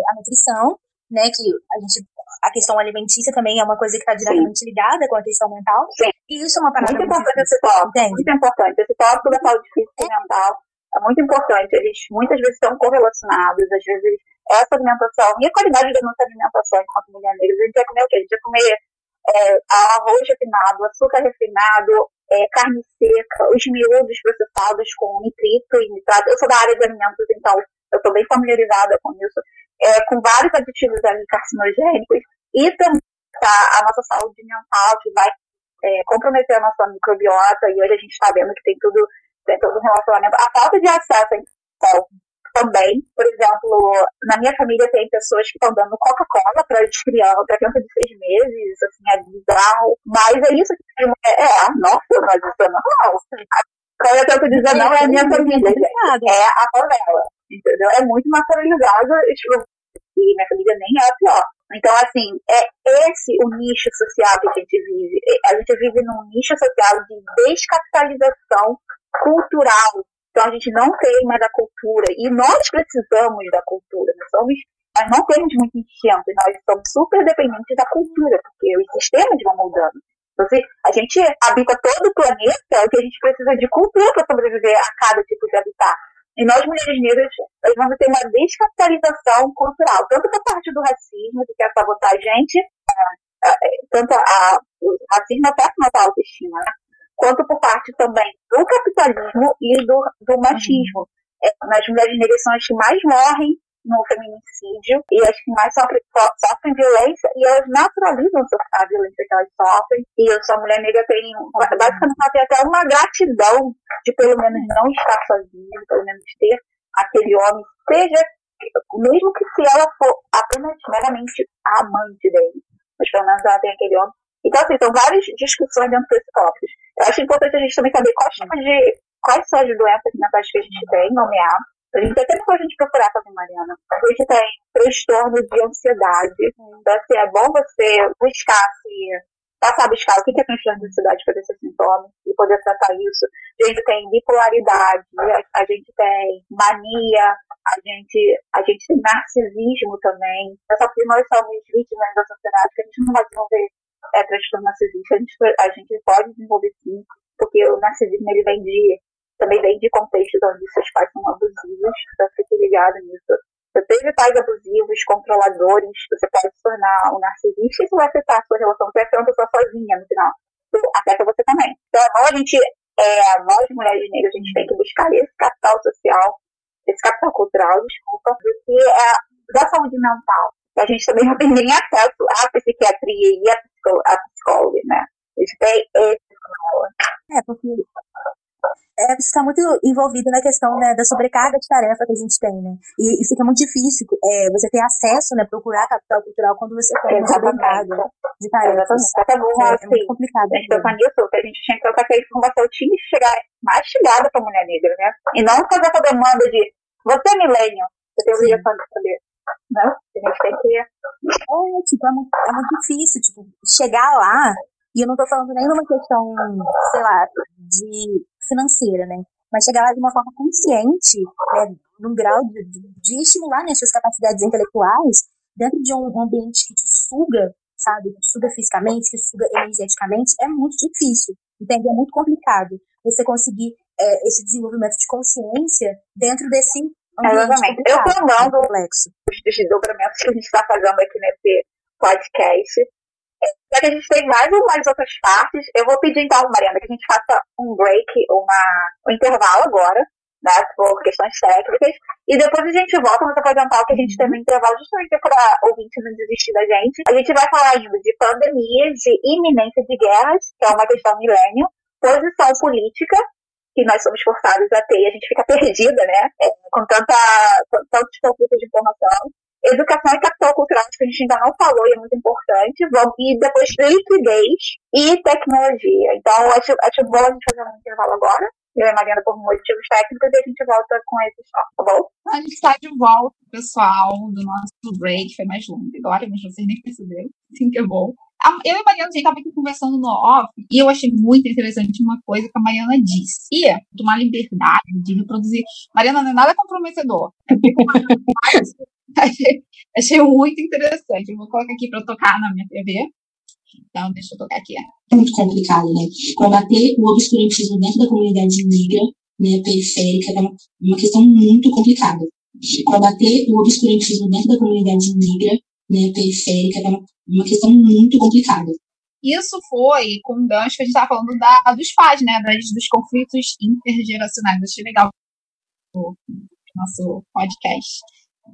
a nutrição, né? Que a gente. A questão alimentícia também é uma coisa que está diretamente ligada com a questão mental. Sim. E isso é uma parada. Muito importante esse tópico. Muito importante. Esse tópico da saúde física e mental é muito importante. Eles muitas vezes estão correlacionados, às vezes essa alimentação e a qualidade da nossa alimentação enquanto mulher negra. A gente vai comer o quê? A gente vai comer é, arroz refinado, açúcar refinado, é, carne seca, os miúdos processados com nitrito e nitrato. Eu sou da área de alimentos, então eu estou bem familiarizada com isso. É, com vários aditivos ali carcinogênicos e também tá, a nossa saúde mental, que vai é, comprometer a nossa microbiota, e hoje a gente está vendo que tem tudo dentro do relacionamento. A falta de acesso também. Por exemplo, na minha família tem pessoas que estão dando Coca-Cola para crianças, para criança de seis meses, assim, é bizarro. Mas é isso que é, é nossa, mas isso é normal. Quando eu tento dizer não, é a minha família, gente. É a favela, entendeu? É muito naturalizado, tipo, e minha família nem é a pior. Então, assim, é esse o nicho social que a gente vive. A gente vive num nicho social de descapitalização cultural. Então a gente não tem mais a cultura. E nós precisamos da cultura. Nós, somos, nós não temos muito enchente, nós somos super dependentes da cultura, porque os sistemas vão mudando. Então, se a gente habita todo o planeta, o que a gente precisa de cultura para sobreviver a cada tipo de habitat. E nós, mulheres negras, nós vamos ter uma descapitalização cultural, tanto da parte do racismo, que quer sabotar a gente, tanto a, o racismo afeta nossa autoestima, né? Quanto por parte também do capitalismo e do, do machismo. É, as mulheres negras são as que mais morrem no feminicídio e as que mais sofrem, sofrem violência e elas naturalizam a violência que elas sofrem. E eu sou mulher negra, tem basicamente ela tem até uma gratidão de pelo menos não estar sozinha, pelo menos ter aquele homem, seja mesmo que se ela for apenas meramente a amante dele, mas pelo menos ela tem aquele homem. Então, assim, são várias discussões dentro desse tópico. Eu acho importante a gente também saber quais, de, quais são as doenças mentais que a gente tem, nomear, a gente até depois a gente procurar também, Mariana. A gente tem transtorno de ansiedade. Então, assim, é bom você buscar se passar a buscar o que é transtorno de ansiedade para esses sintomas e poder tratar isso. A gente tem bipolaridade, a, gente tem mania, a gente, a gente tem narcisismo também. Só que nós somos vítimas da sociedade, que a gente não vai desenvolver é, transtorno narcisista, a gente, a gente pode desenvolver sim, porque o narcisismo ele vem de também vem de contextos onde seus pais são abusivos, então fique ligado nisso. Você teve pais abusivos, controladores, você pode se tornar um narcisista e isso vai afetar a sua relação. Você vai ser uma pessoa sozinha no final. Isso afeta você também. Então, a gente, é, nós mulheres negras, a gente tem que buscar esse capital social, esse capital cultural, desculpa, do que é da saúde mental. A gente também não tem nem acesso à psiquiatria e à psicóloga, né? A gente tem esse É, porque é, você está muito envolvido na questão né, da sobrecarga de tarefa que a gente tem, né? E, e fica muito difícil é, você ter acesso, né, procurar capital cultural quando você tem uma sobrecarga de tarefas. Exatamente. bom, é, assim, é muito complicado. A gente pensar nisso, que a gente tinha que colocar essa informação, tinha que chegar mais chegada para a mulher negra, né? E não fazer essa demanda de você é milênio, você tem obrigação de saber. Não, a gente tem que. É, tipo, é muito, é muito difícil, tipo, chegar lá, e eu não tô falando nem numa questão, sei lá, de financeira, né? Mas chegar lá de uma forma consciente, né, num grau de, de, estimular né, suas capacidades intelectuais dentro de um ambiente que te suga, sabe, que suga fisicamente, que suga energeticamente, é muito difícil, entende? É muito complicado você conseguir é, esse desenvolvimento de consciência dentro desse Exatamente. Eu tô amando complexo. os desdobramentos que a gente está fazendo aqui nesse podcast, já que a gente tem mais umas outras partes, eu vou pedir então, Mariana, que a gente faça um break, uma, um intervalo agora, né, por questões técnicas, e depois a gente volta no apresentar o que a gente tem no intervalo, justamente para ouvinte não desistir da gente. A gente vai falar ainda de pandemias, de iminência de guerras, que é uma questão milênio, posição política, que nós somos forçados a ter, e a gente fica perdida, né, é, com tanta, tantos conflitos de informação, Educação e capital cultural, que a gente ainda não falou e é muito importante. E depois liquidez e tecnologia. Então, acho, acho bom a gente fazer um intervalo agora. Eu e a Mariana por motivos técnicos e a gente volta com esse só, tá bom? A gente está de volta, pessoal, do nosso break. Foi mais longo agora, mas vocês nem perceberam. Sim, que é bom. Eu e a Mariana, gente estava aqui conversando no off e eu achei muito interessante uma coisa que a Mariana disse. E tomar liberdade de reproduzir. Mariana não é nada comprometedor. [laughs] achei, achei muito interessante. Eu vou colocar aqui para tocar na minha TV. Então, deixa eu tocar aqui. É muito complicado, né? Combater o obscurantismo dentro da comunidade negra, né, periférica, é uma questão muito complicada. Combater o obscurantismo dentro da comunidade negra, né, periférica, é uma, questão muito complicada. Isso foi com o gancho que a gente estava falando da, dos pais, né? Das, dos conflitos intergeracionais. Achei legal o nosso podcast.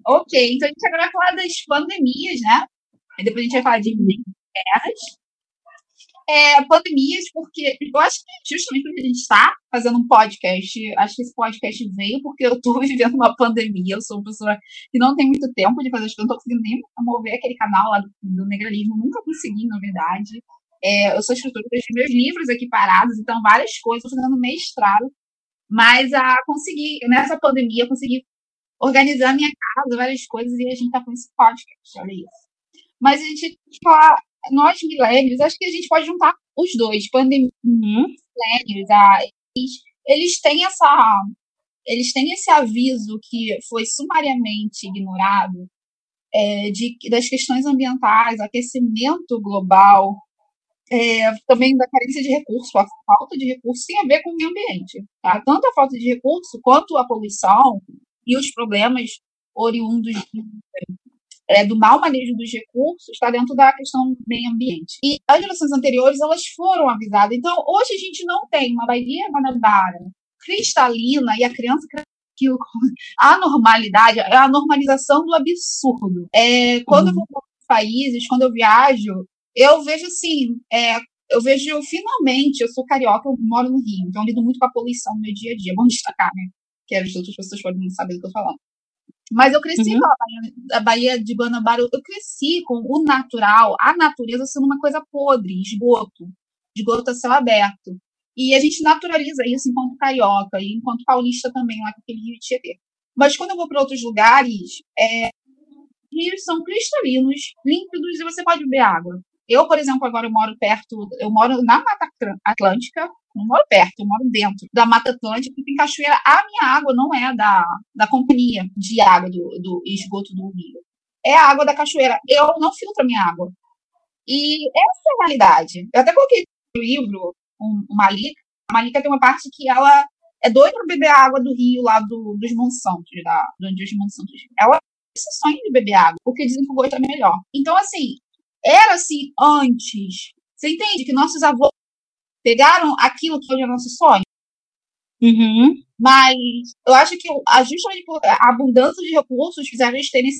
Ok, então a gente agora vai falar das pandemias, né? Aí depois a gente vai falar de guerras. É, pandemias, porque eu acho que justamente porque a gente está fazendo um podcast, acho que esse podcast veio porque eu estou [laughs] vivendo uma pandemia. Eu sou uma pessoa que não tem muito tempo de fazer as coisas, não estou conseguindo nem mover aquele canal lá do, do negralismo, nunca consegui, na verdade. É, eu sou escritora, tenho meus livros aqui parados, então várias coisas, estou fazendo mestrado, mas a conseguir, nessa pandemia, consegui organizar minha casa, várias coisas, e a gente tá com esse podcast, olha isso. Mas a gente falar, nós milênios, acho que a gente pode juntar os dois, pandemia, uhum. milênios, eles, eles têm essa eles têm esse aviso que foi sumariamente ignorado é, de, das questões ambientais, aquecimento global, é, também da carência de recursos, a falta de recursos tem a ver com o meio ambiente. Tá? Tanto a falta de recurso quanto a poluição, e os problemas oriundos é, do mau manejo dos recursos está dentro da questão do meio ambiente. E as gerações anteriores, elas foram avisadas. Então, hoje a gente não tem uma Baía Guanabara cristalina e a criança aquilo a normalidade, é a normalização do absurdo. É, quando uhum. eu vou para países, quando eu viajo, eu vejo assim, é, eu vejo finalmente, eu sou carioca, eu moro no Rio, então lido muito com a poluição no meu dia a dia. Bom destacar, né? Que as outras pessoas podem não saber do que eu tô falando. Mas eu cresci uhum. com a Baía, a Baía de Guanabara, eu cresci com o natural, a natureza sendo uma coisa podre, esgoto, esgoto a céu aberto. E a gente naturaliza isso enquanto carioca e enquanto paulista também, lá com aquele Rio de Tietê. Mas quando eu vou para outros lugares, é, rios são cristalinos, límpidos e você pode beber água. Eu, por exemplo, agora eu moro perto, eu moro na Mata Atlântica, não moro perto, eu moro dentro da Mata Atlântica, tem cachoeira. A minha água não é da, da companhia de água do, do esgoto do rio. É a água da cachoeira. Eu não filtro a minha água. E essa é a realidade. Eu até coloquei no livro um, uma Malika. A Malika tem uma parte que ela é doida para beber a água do rio lá do, dos Monsantos, da, do onde os Monsantos. Ela sonha de beber água, porque dizem que o gosto é melhor. Então, assim, era assim antes. Você entende que nossos avós pegaram aquilo que hoje é nosso sonho? Uhum. Mas eu acho que justamente a abundância de recursos fizeram eles terem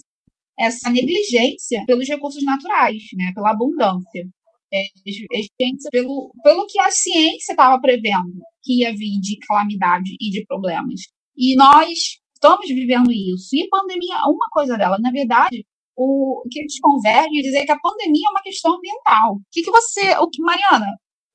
essa negligência pelos recursos naturais, né? Pela abundância. É, pelo, pelo que a ciência estava prevendo que ia vir de calamidade e de problemas. E nós estamos vivendo isso. E a pandemia, uma coisa dela, na verdade, o que eles convergem é dizer que a pandemia é uma questão ambiental. O que, que você. O que, Mariana,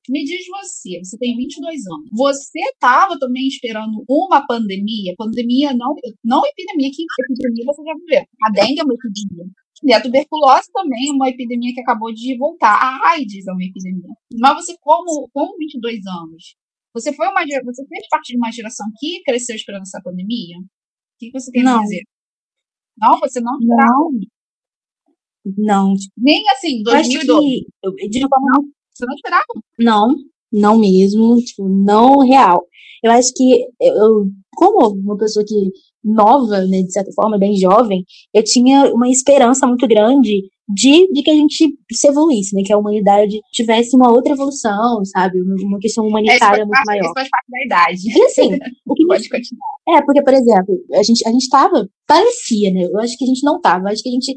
me diz você, você tem 22 anos. Você estava também esperando uma pandemia? Pandemia não, não epidemia, que epidemia você já viveu. A dengue é uma epidemia. E a tuberculose também é uma epidemia que acabou de voltar. A AIDS é uma epidemia. Mas você, como, com 22 anos, você foi uma você fez parte de uma geração que cresceu esperando essa pandemia? O que você quer não. dizer? Não, você não. Não. Não. Nem assim, 2012. Que, eu, de não, você não esperava? Não, não mesmo, tipo, não real. Eu acho que eu, como uma pessoa que nova, né, de certa forma, bem jovem, eu tinha uma esperança muito grande de, de que a gente se evoluísse, né? Que a humanidade tivesse uma outra evolução, sabe? Uma questão humanitária muito parte, maior. Isso faz parte da idade. E assim, [laughs] o que Pode continuar. É, porque, por exemplo, a gente, a gente tava, parecia, né? Eu acho que a gente não tava, eu acho que a gente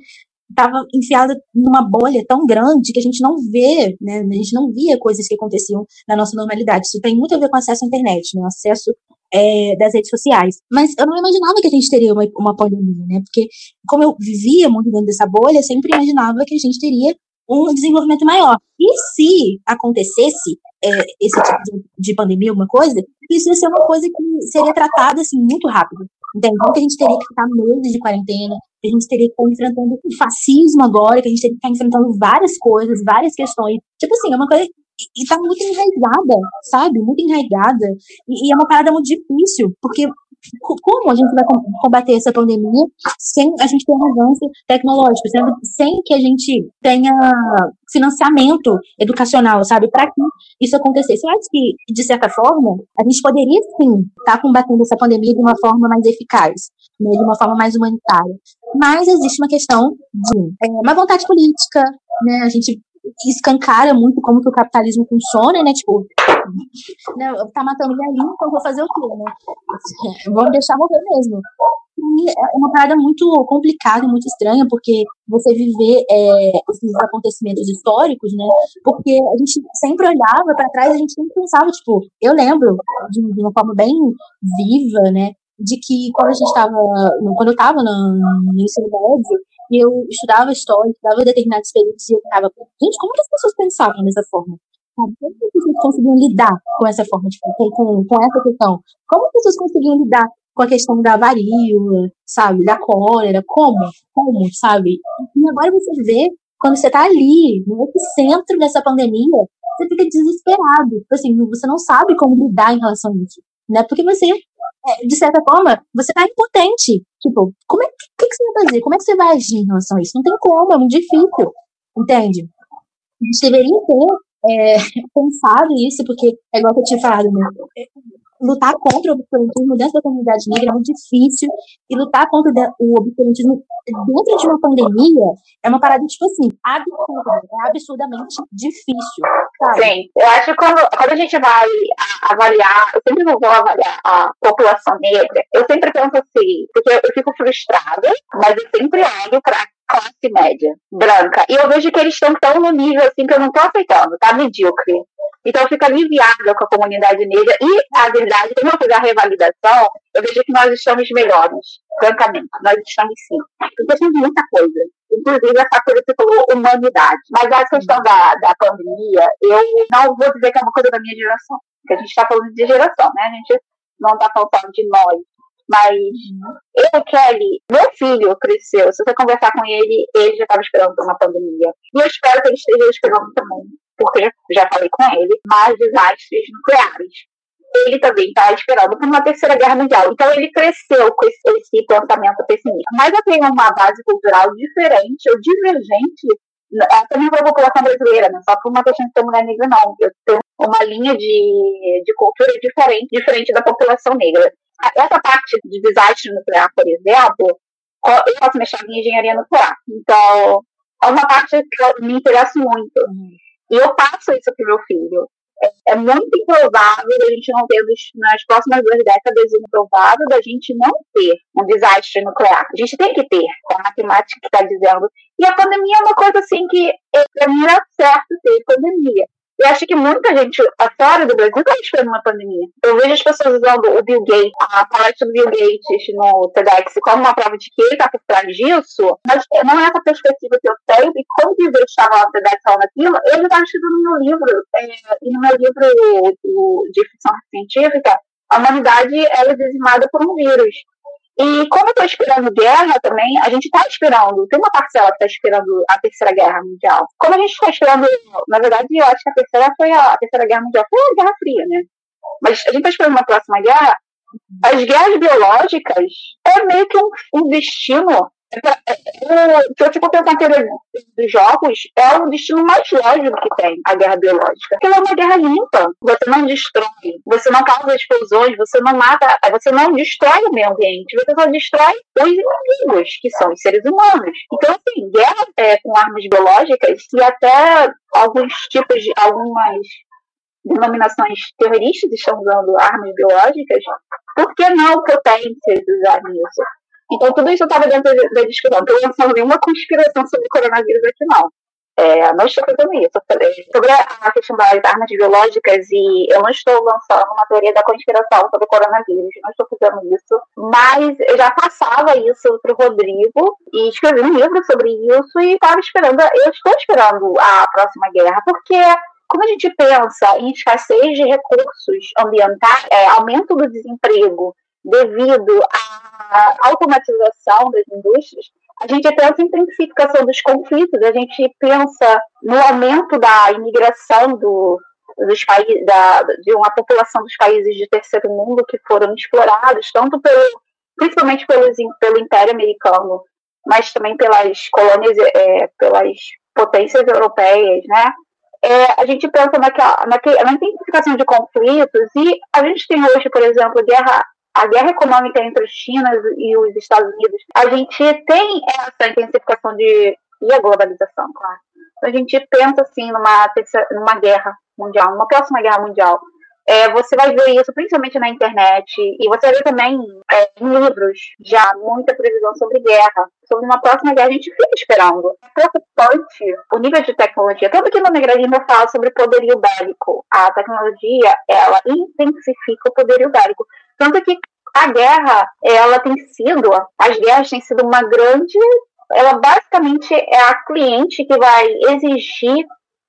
estava enfiada numa bolha tão grande que a gente não vê, né? A gente não via coisas que aconteciam na nossa normalidade. Isso tem muito a ver com acesso à internet, né? Acesso é, das redes sociais. Mas eu não imaginava que a gente teria uma, uma pandemia, né? Porque como eu vivia muito dentro dessa bolha, eu sempre imaginava que a gente teria um desenvolvimento maior. E se acontecesse é, esse tipo de, de, pandemia, alguma coisa, isso ia ser uma coisa que seria tratada assim muito rápido. Entende? Não que a gente teria que ficar meses de quarentena, a gente teria que estar enfrentando o fascismo agora, que a gente teria que estar enfrentando várias coisas, várias questões. Tipo assim, é uma coisa e tá muito enraizada, sabe? Muito enraizada. E, e, é uma parada muito difícil, porque como a gente vai combater essa pandemia sem a gente ter um avanço tecnológico, sem que a gente tenha financiamento educacional, sabe, para que isso acontecesse? Eu acho que, de certa forma, a gente poderia sim estar tá combatendo essa pandemia de uma forma mais eficaz, né, de uma forma mais humanitária. Mas existe uma questão de é, uma vontade política, né? A gente escancara muito como que o capitalismo funciona, né? Tipo, né, tá matando velhinho, então vou fazer o quê, né? Vamos deixar morrer mesmo. E é uma parada muito complicada muito estranha, porque você viver é, esses acontecimentos históricos, né? Porque a gente sempre olhava para trás, a gente sempre pensava, tipo, eu lembro de uma forma bem viva, né? De que quando a gente estava, quando eu estava no, no ensino médio, eu estudava história, estudava determinados períodos e eu ficava, gente, como que as pessoas pensavam dessa forma? Como que as pessoas conseguiam lidar com essa forma, tipo, com, com essa questão? Como as pessoas conseguiam lidar com a questão da varíola, sabe, da cólera, como, como, sabe? E agora você vê, quando você tá ali, no epicentro dessa pandemia, você fica desesperado, tipo assim, você não sabe como lidar em relação a isso, né? Porque você de certa forma, você tá impotente. Tipo, como é que, que, você vai fazer? Como é que você vai agir em relação a isso? Não tem como, é muito difícil. Entende? A gente deveria ter é, pensado isso, porque é igual que eu tinha falado, né? lutar contra o obscurantismo dentro da comunidade negra é muito difícil, e lutar contra o obscurantismo dentro de uma pandemia é uma parada, tipo assim, absurda, é absurdamente difícil. Sabe? Sim, eu acho que quando, quando a gente vai avaliar, eu sempre vou avaliar a população negra, eu sempre penso assim, porque eu fico frustrada, mas eu sempre olho para classe média, branca. E eu vejo que eles estão tão no nível assim que eu não tô aceitando, tá medíocre. Então eu fico aliviada com a comunidade negra. E a verdade, quando eu fizer a revalidação, eu vejo que nós estamos melhores, francamente. Nós estamos sim. Porque tem muita coisa. Inclusive essa coisa que falou, humanidade. Mas a questão da, da pandemia, eu não vou dizer que é uma coisa da minha geração. Porque a gente está falando de geração, né? A gente não está falando de nós. Mas eu, Kelly, meu filho cresceu. Se você conversar com ele, ele já estava esperando por uma pandemia. E eu espero que ele esteja esperando também, porque já falei com ele, mais desastres nucleares. Ele também está esperando por uma terceira guerra mundial. Então ele cresceu com esse, esse pensamento pessimista. Mas eu tenho uma base cultural diferente, ou divergente, é, também para a população brasileira, não só por uma questão de ser mulher negra, não. Eu tenho uma linha de, de cultura diferente, diferente da população negra essa parte de desastre nuclear, por exemplo, eu faço mestrado em engenharia nuclear. Então, é uma parte que eu me interesso muito. Uhum. E eu passo isso para o meu filho. É, é, muito improvável a gente não ter, nas próximas duas décadas, improvável da gente não ter um desastre nuclear. A gente tem que ter, é a matemática que está dizendo. E a pandemia é uma coisa assim que, para mim, era certo ter pandemia. Eu acho que muita gente fora do Brasil está esperando uma pandemia. Eu vejo as pessoas usando o Bill Gates, a palestra do Bill Gates no TEDx como uma prova de que ele está por trás disso, mas não é essa perspectiva que eu tenho. E como que eu estava lá no TEDx falando aquilo, ele estava escrito no meu livro, é, e no meu livro de ficção científica, a humanidade é dizimada por um vírus. E como eu estou esperando guerra também, a gente está esperando, tem uma parcela que está esperando a Terceira Guerra Mundial. Como a gente está esperando, na verdade, eu acho que a Terceira, foi a, a Terceira Guerra Mundial foi a Guerra Fria, né? Mas a gente está esperando uma próxima guerra. As guerras biológicas é meio que um, um destino se eu for pensar teoria dos jogos, é o destino mais lógico que tem a guerra biológica. Porque ela é uma guerra limpa. Você não destrói, você não causa explosões, você não mata, você não destrói o meio ambiente, você só destrói os inimigos, que são os seres humanos. Então, assim, guerra é, com armas biológicas e até alguns tipos de. algumas denominações terroristas estão usando armas biológicas, por que não potências usar isso? Então, tudo isso estava dentro da discussão. Não estou lançando nenhuma conspiração sobre o coronavírus aqui, não. É, não estou fazendo isso. Sobre a questão das armas biológicas, e eu não estou lançando uma teoria da conspiração sobre o coronavírus, não estou fazendo isso. Mas eu já passava isso para o Rodrigo e escrevi um livro sobre isso e estava esperando, eu estou esperando a próxima guerra, porque quando a gente pensa em escassez de recursos ambientais, é, aumento do desemprego devido à automatização das indústrias, a gente pensa em intensificação dos conflitos, a gente pensa no aumento da imigração do, dos países, da, de uma população dos países de terceiro mundo que foram explorados, tanto pelo, principalmente pelos, pelo Império Americano, mas também pelas colônias, é, pelas potências europeias, né? É, a gente pensa naquela, naquela, na intensificação de conflitos e a gente tem hoje, por exemplo, guerra a guerra econômica entre China e os Estados Unidos, a gente tem essa intensificação de. e a globalização, claro. A gente pensa assim numa, numa guerra mundial, numa próxima guerra mundial. É, você vai ver isso principalmente na internet e você vê também é, em livros já muita previsão sobre guerra, sobre uma próxima guerra. A gente fica esperando. É preocupante o nível de tecnologia. Tanto que no Negralismo eu falo sobre poderio bélico. A tecnologia ela intensifica o poderio bélico. Tanto que a guerra, ela tem sido, as guerras têm sido uma grande, ela basicamente é a cliente que vai exigir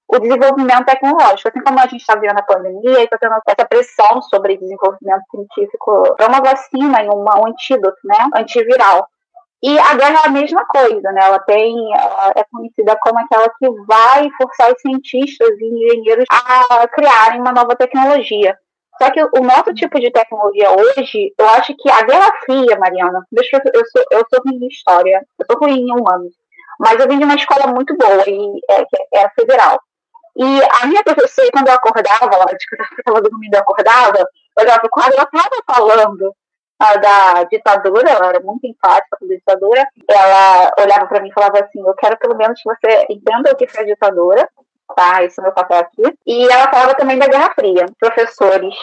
o desenvolvimento tecnológico. Assim como a gente está vendo a pandemia e está tendo essa pressão sobre desenvolvimento científico para uma vacina e uma, um antídoto, né, antiviral. E a guerra é a mesma coisa, né? Ela tem, é conhecida como aquela que vai forçar os cientistas e engenheiros a criarem uma nova tecnologia. Só que o nosso tipo de tecnologia hoje, eu acho que a Guerra Fria, Mariana, deixa eu, eu sou, eu sou ruim em história, eu sou ruim em humanos, mas eu vim de uma escola muito boa, e é, é federal. E a minha professora, quando eu acordava, ela estava dormindo, eu acordava, olhava o quadro, ela estava falando ah, da ditadura, ela era muito enfática da ditadura, ela olhava para mim e falava assim, eu quero pelo menos que você entenda o que foi a ditadura, tá? Esse é o meu papel aqui. E ela falava também da Guerra Fria. Professores,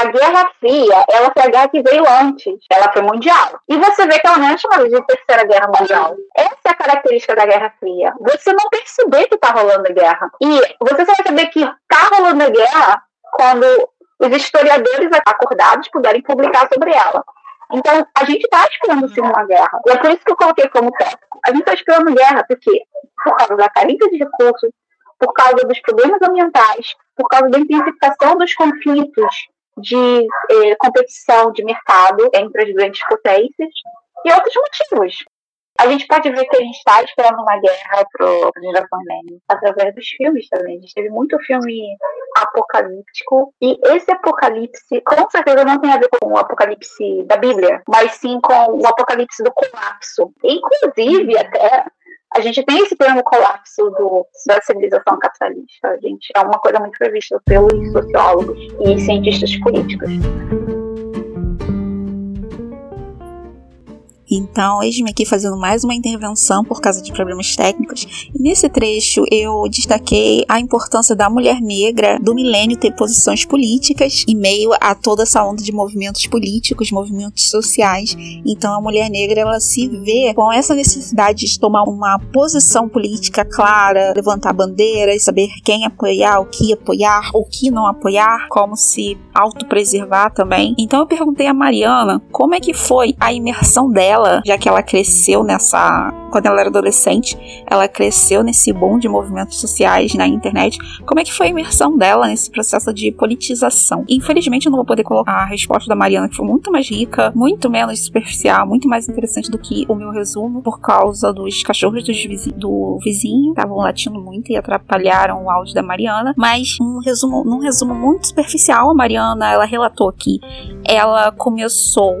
a Guerra Fria, ela foi a guerra que veio antes, ela foi mundial. E você vê que ela não é chamada de Terceira Guerra Mundial. Essa é a característica da Guerra Fria. Você não perceber que tá rolando a guerra. E você só vai saber que tá rolando a guerra quando os historiadores acordados puderem publicar sobre ela. Então, a gente está esperando sim uma guerra. E é por isso que eu coloquei como tópico. A gente está esperando guerra, porque por causa da carência de recursos, por causa dos problemas ambientais, por causa da intensificação dos conflitos de eh, competição de mercado entre as grandes potências e outros motivos. A gente pode ver que a gente está esperando uma guerra para a geração Millennium através dos filmes também. A gente teve muito filme apocalíptico e esse apocalipse com certeza não tem a ver com o apocalipse da Bíblia, mas sim com o apocalipse do colapso. Inclusive, até a gente tem esse termo colapso do, da civilização capitalista. Gente é uma coisa muito prevista pelos sociólogos e cientistas políticos. Então, eis-me aqui fazendo mais uma intervenção por causa de problemas técnicos. E nesse trecho eu destaquei a importância da mulher negra do milênio ter posições políticas em meio a toda essa onda de movimentos políticos, movimentos sociais. Então, a mulher negra ela se vê com essa necessidade de tomar uma posição política clara, levantar bandeiras, saber quem apoiar, o que apoiar, o que não apoiar, como se autopreservar também. Então, eu perguntei a Mariana como é que foi a imersão dela já que ela cresceu nessa. Quando ela era adolescente, ela cresceu nesse boom de movimentos sociais na internet. Como é que foi a imersão dela nesse processo de politização? Infelizmente, eu não vou poder colocar a resposta da Mariana, que foi muito mais rica, muito menos superficial, muito mais interessante do que o meu resumo, por causa dos cachorros do vizinho, do vizinho estavam latindo muito e atrapalharam o áudio da Mariana. Mas um resumo, num resumo muito superficial, a Mariana ela relatou que ela começou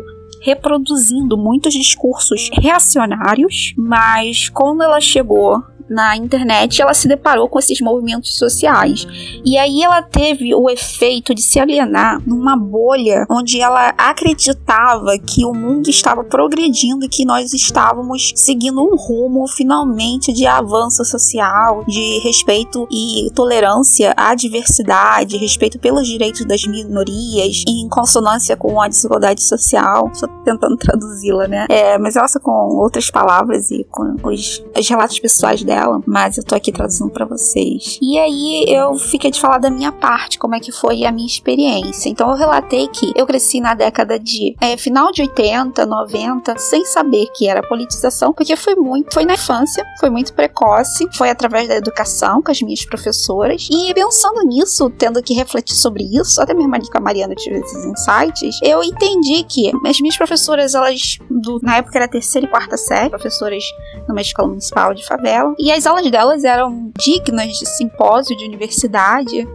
reproduzindo muitos discursos reacionários, mas quando ela chegou na internet, ela se deparou com esses movimentos sociais. E aí ela teve o efeito de se alienar numa bolha onde ela acreditava que o mundo estava progredindo e que nós estávamos seguindo um rumo finalmente de avanço social, de respeito e tolerância à diversidade, respeito pelos direitos das minorias, em consonância com a desigualdade social. Estou tentando [laughs] traduzi-la, né? É, mas ela com outras palavras e com os, os relatos pessoais dela dela, mas eu tô aqui traduzindo para vocês. E aí eu fiquei de falar da minha parte, como é que foi a minha experiência. Então eu relatei que eu cresci na década de é, final de 80, 90, sem saber que era politização, porque foi muito, foi na infância, foi muito precoce, foi através da educação com as minhas professoras. E pensando nisso, tendo que refletir sobre isso, até mesmo ali com a Mariana tive esses insights, eu entendi que as minhas professoras, elas, do, na época era terceira e quarta série, professoras numa escola municipal de favela, e as aulas delas eram dignas de simpósio de universidade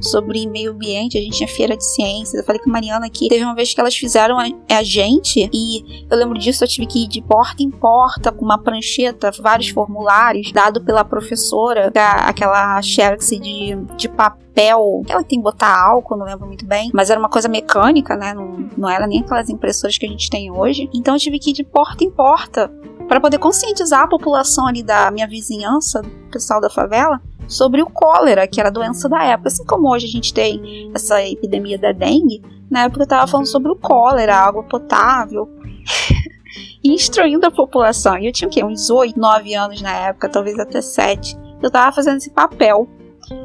sobre meio ambiente, a gente tinha feira de ciências. Eu falei com a Mariana que teve uma vez que elas fizeram a, a, gente, e eu lembro disso, eu tive que ir de porta em porta com uma prancheta, vários formulários, dado pela professora, aquela xerox de, de papel. Ela tem que botar álcool, não lembro muito bem, mas era uma coisa mecânica, né? Não, não era nem aquelas impressoras que a gente tem hoje. Então eu tive que ir de porta em porta para poder conscientizar a população ali da minha vizinhança, o pessoal da favela, sobre o cólera, que era a doença da época. Assim como hoje a gente tem essa epidemia da dengue, na época eu estava falando sobre o cólera, água potável. [laughs] instruindo a população. E eu tinha o quê? Uns 8, 9 anos na época, talvez até 7. Eu estava fazendo esse papel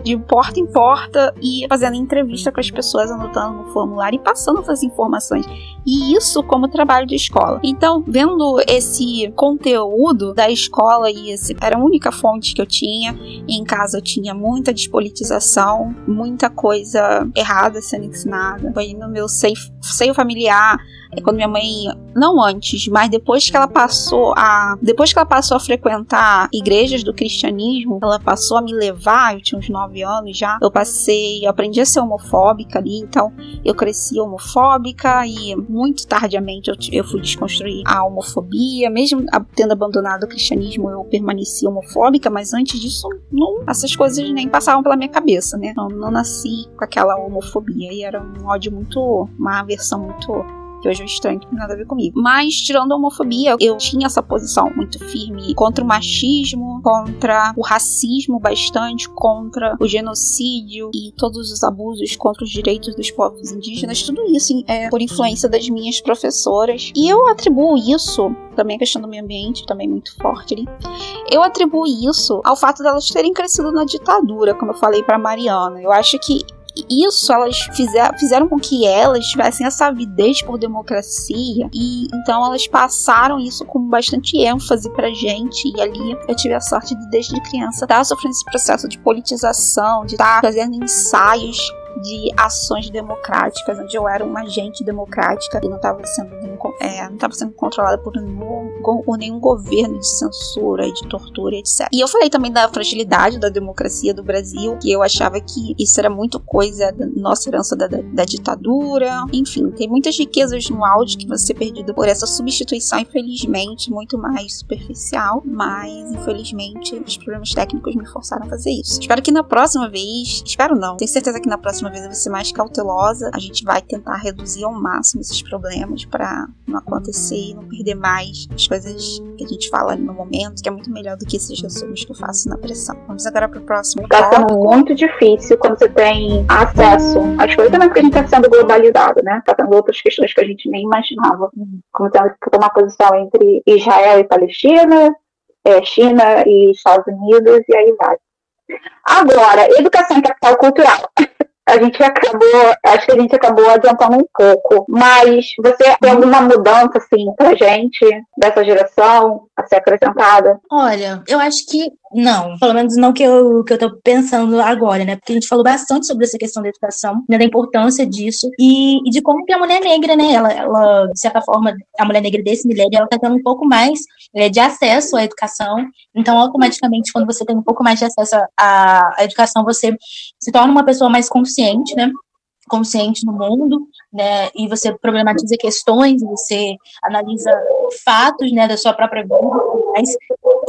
de porta em porta e fazendo entrevista com as pessoas, anotando no formulário e passando essas informações. E isso como trabalho de escola. Então, vendo esse conteúdo da escola e esse era a única fonte que eu tinha, em casa eu tinha muita despolitização, muita coisa errada sendo ensinada. Foi no meu seio, familiar quando minha mãe, não antes, mas depois que ela passou a, depois que ela passou a frequentar igrejas do cristianismo, ela passou a me levar, eu tinha uns 9 anos já, eu passei, eu aprendi a ser homofóbica ali, então eu cresci homofóbica e muito tardiamente eu, eu fui desconstruir a homofobia, mesmo tendo abandonado o cristianismo, eu permaneci homofóbica, mas antes disso, não, essas coisas nem passavam pela minha cabeça, né? Não, não nasci com aquela homofobia e era um ódio muito, uma aversão muito que hoje é estranho, que não tem nada a ver comigo. Mas, tirando a homofobia, eu tinha essa posição muito firme contra o machismo, contra o racismo bastante, contra o genocídio e todos os abusos contra os direitos dos povos indígenas. Tudo isso é por influência das minhas professoras. E eu atribuo isso também a questão do meio ambiente, também muito forte ali. Eu atribuo isso ao fato delas terem crescido na ditadura, como eu falei para Mariana. Eu acho que isso elas fizer, fizeram com que elas tivessem essa avidez por democracia. E então elas passaram isso com bastante ênfase pra gente. E ali eu tive a sorte de desde criança estar tá sofrendo esse processo de politização, de estar tá fazendo ensaios de ações democráticas, onde eu era uma agente democrática e não estava sendo, é, não sendo controlada por nenhum, por nenhum governo de censura, de tortura, etc. E eu falei também da fragilidade da democracia do Brasil, que eu achava que isso era muito coisa da nossa herança da, da, da ditadura. Enfim, tem muitas riquezas no áudio que vai ser perdido por essa substituição, infelizmente, muito mais superficial, mas infelizmente os problemas técnicos me forçaram a fazer isso. Espero que na próxima vez, espero não, tenho certeza que na próxima próxima vez eu vou ser mais cautelosa. A gente vai tentar reduzir ao máximo esses problemas para não acontecer e não perder mais as coisas que a gente fala ali no momento, que é muito melhor do que esses resumos que eu faço na pressão. Vamos agora para o próximo Está sendo muito difícil quando você tem acesso às coisas, também porque a gente está sendo globalizado, né? Está tendo outras questões que a gente nem imaginava, como tendo que tomar posição entre Israel e Palestina, é, China e Estados Unidos, e aí vai. Agora, educação e capital cultural. [laughs] a gente acabou, acho que a gente acabou adiantando um pouco, mas você tem alguma mudança, assim, pra gente, dessa geração, a ser acrescentada? Olha, eu acho que não, pelo menos não que eu, que eu tô pensando agora, né? Porque a gente falou bastante sobre essa questão da educação, né, da importância disso e, e, de como que a mulher negra, né, ela, ela, de certa forma, a mulher negra desse milênio, ela tá tendo um pouco mais é, de acesso à educação. Então, automaticamente, quando você tem um pouco mais de acesso à, à educação, você se torna uma pessoa mais consciente, né? consciente no mundo, né, e você problematiza questões, você analisa fatos, né, da sua própria vida,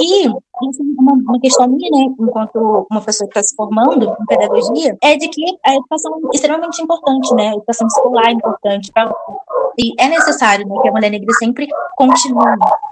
e isso é uma, uma questão minha, né, enquanto uma pessoa que está se formando em pedagogia, é de que a educação é extremamente importante, né, a educação escolar é importante pra, e é necessário, né, que a mulher negra sempre continue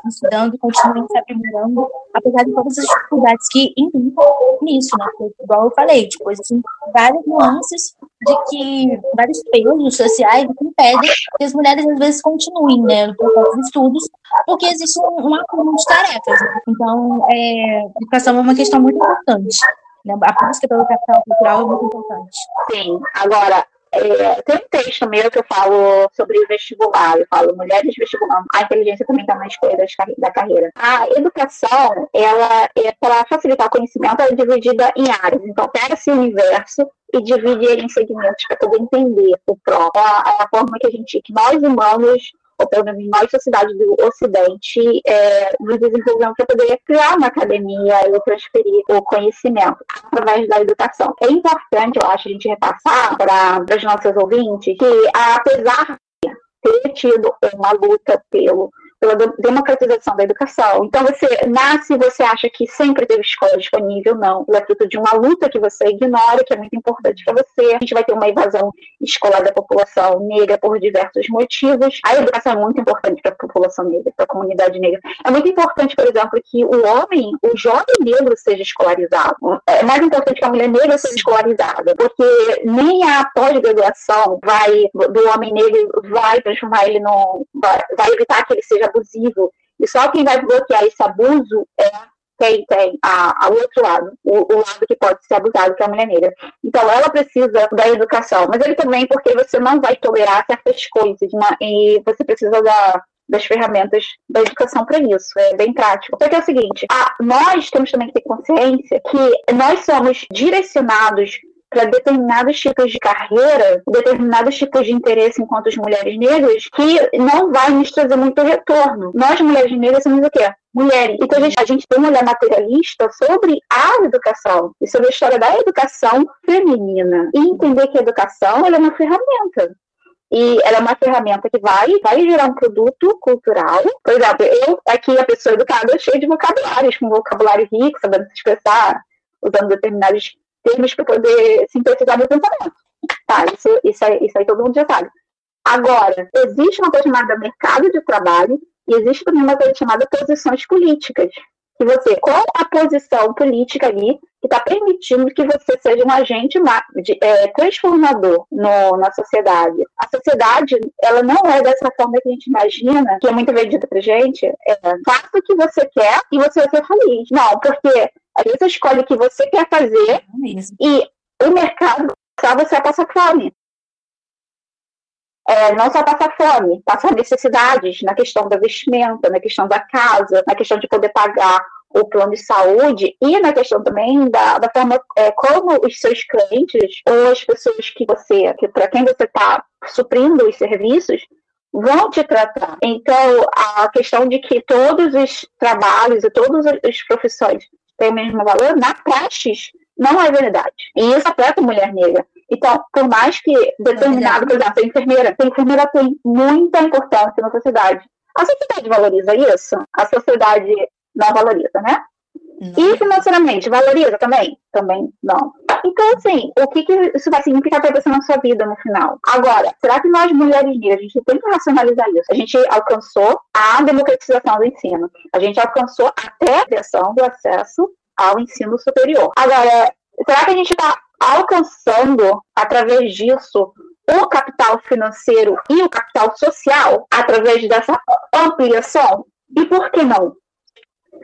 estudando, continue se aprimorando, apesar de todas as dificuldades que implicam nisso, né, porque, igual eu falei, tipo, existem várias nuances de que vários pesos sociais que impedem que as mulheres às vezes continuem né, de estudos, porque existe um, acúmulo de tarefas. Então, é, educação é uma questão muito importante. Né? A busca pelo capital cultural é muito importante. Sim, agora, é, tem um texto meu que eu falo sobre vestibular, eu falo mulheres vestibulando. A inteligência também está na escolha da carreira. A educação, ela é para facilitar o conhecimento, ela é dividida em áreas. Então, pega esse universo e divide ele em segmentos para poder entender o próprio. É a forma que a gente, que nós humanos pelo menos nós, sociedade do Ocidente, é, nos desenvolvemos para poder criar uma academia e transferir o conhecimento através da educação. É importante, eu acho, a gente repassar para os nossos ouvintes que, apesar de ter tido uma luta pelo pela democratização da educação. Então, você nasce e você acha que sempre teve escola disponível, não. Ela é fruto de uma luta que você ignora, que é muito importante para você. A gente vai ter uma invasão escolar da população negra por diversos motivos. A educação é muito importante para a população negra, para a comunidade negra. É muito importante, por exemplo, que o homem, o jovem negro, seja escolarizado. É mais importante que a mulher negra seja escolarizada, porque nem a pós-graduação vai do homem negro vai transformar ele no vai, vai evitar que ele seja abusivo. E só quem vai bloquear esse abuso é quem tem a, a outro lado, o, o, lado que pode ser abusado, que é a mulher negra. Então, ela precisa da educação, mas ele também porque você não vai tolerar certas coisas, uma, e você precisa da, das ferramentas da educação para isso. É bem prático. Porque é o seguinte, a, nós temos também que ter consciência que nós somos direcionados para determinados tipos de carreira, determinados tipos de interesse enquanto mulheres negras, que não vai nos trazer muito retorno. Nós, mulheres negras, somos o quê? mulheres. Então a gente, a gente tem um olhar materialista sobre a educação e sobre a história da educação feminina. E entender que a educação é uma ferramenta. E ela é uma ferramenta que vai, vai gerar um produto cultural. Por exemplo, eu aqui, a pessoa educada, cheia de vocabulários, com vocabulário rico, sabendo se expressar, usando determinados termos para poder sintetizar meu pensamento. Tá, isso, isso, aí, isso aí todo mundo já sabe. Agora, existe uma coisa chamada mercado de trabalho e existe também uma coisa chamada posições políticas. Que você, qual a posição política ali que está permitindo que você seja um agente de, é, transformador no, na sociedade. A sociedade, ela não é dessa forma que a gente imagina, que é muito vendida pra gente, é, faça o que você quer e você vai ser feliz. Não, porque às vezes você escolhe o que você quer fazer é e o mercado só você vai passar fome é, não só passar fome, passar necessidades na questão da vestimenta, na questão da casa, na questão de poder pagar o plano de saúde e na questão também da, da forma é, como os seus clientes ou as pessoas que você, que para quem você está suprindo os serviços, vão te tratar. Então, a questão de que todos os trabalhos e todas as profissões têm o mesmo valor, na praxis, não é verdade. E isso afeta a mulher negra. Então, por mais que determinado, por exemplo, a enfermeira, a enfermeira tem muita importância na sociedade. A sociedade valoriza isso? A sociedade não valoriza, né? E financeiramente, valoriza também? Também não. Então, assim, o que, que isso vai significar para você na sua vida no final? Agora, será que nós, mulheres negras, a gente tem que racionalizar isso? A gente alcançou a democratização do ensino. A gente alcançou até a criação do acesso ao ensino superior. Agora, será que a gente está alcançando, através disso, o capital financeiro e o capital social, através dessa ampliação? E por que não?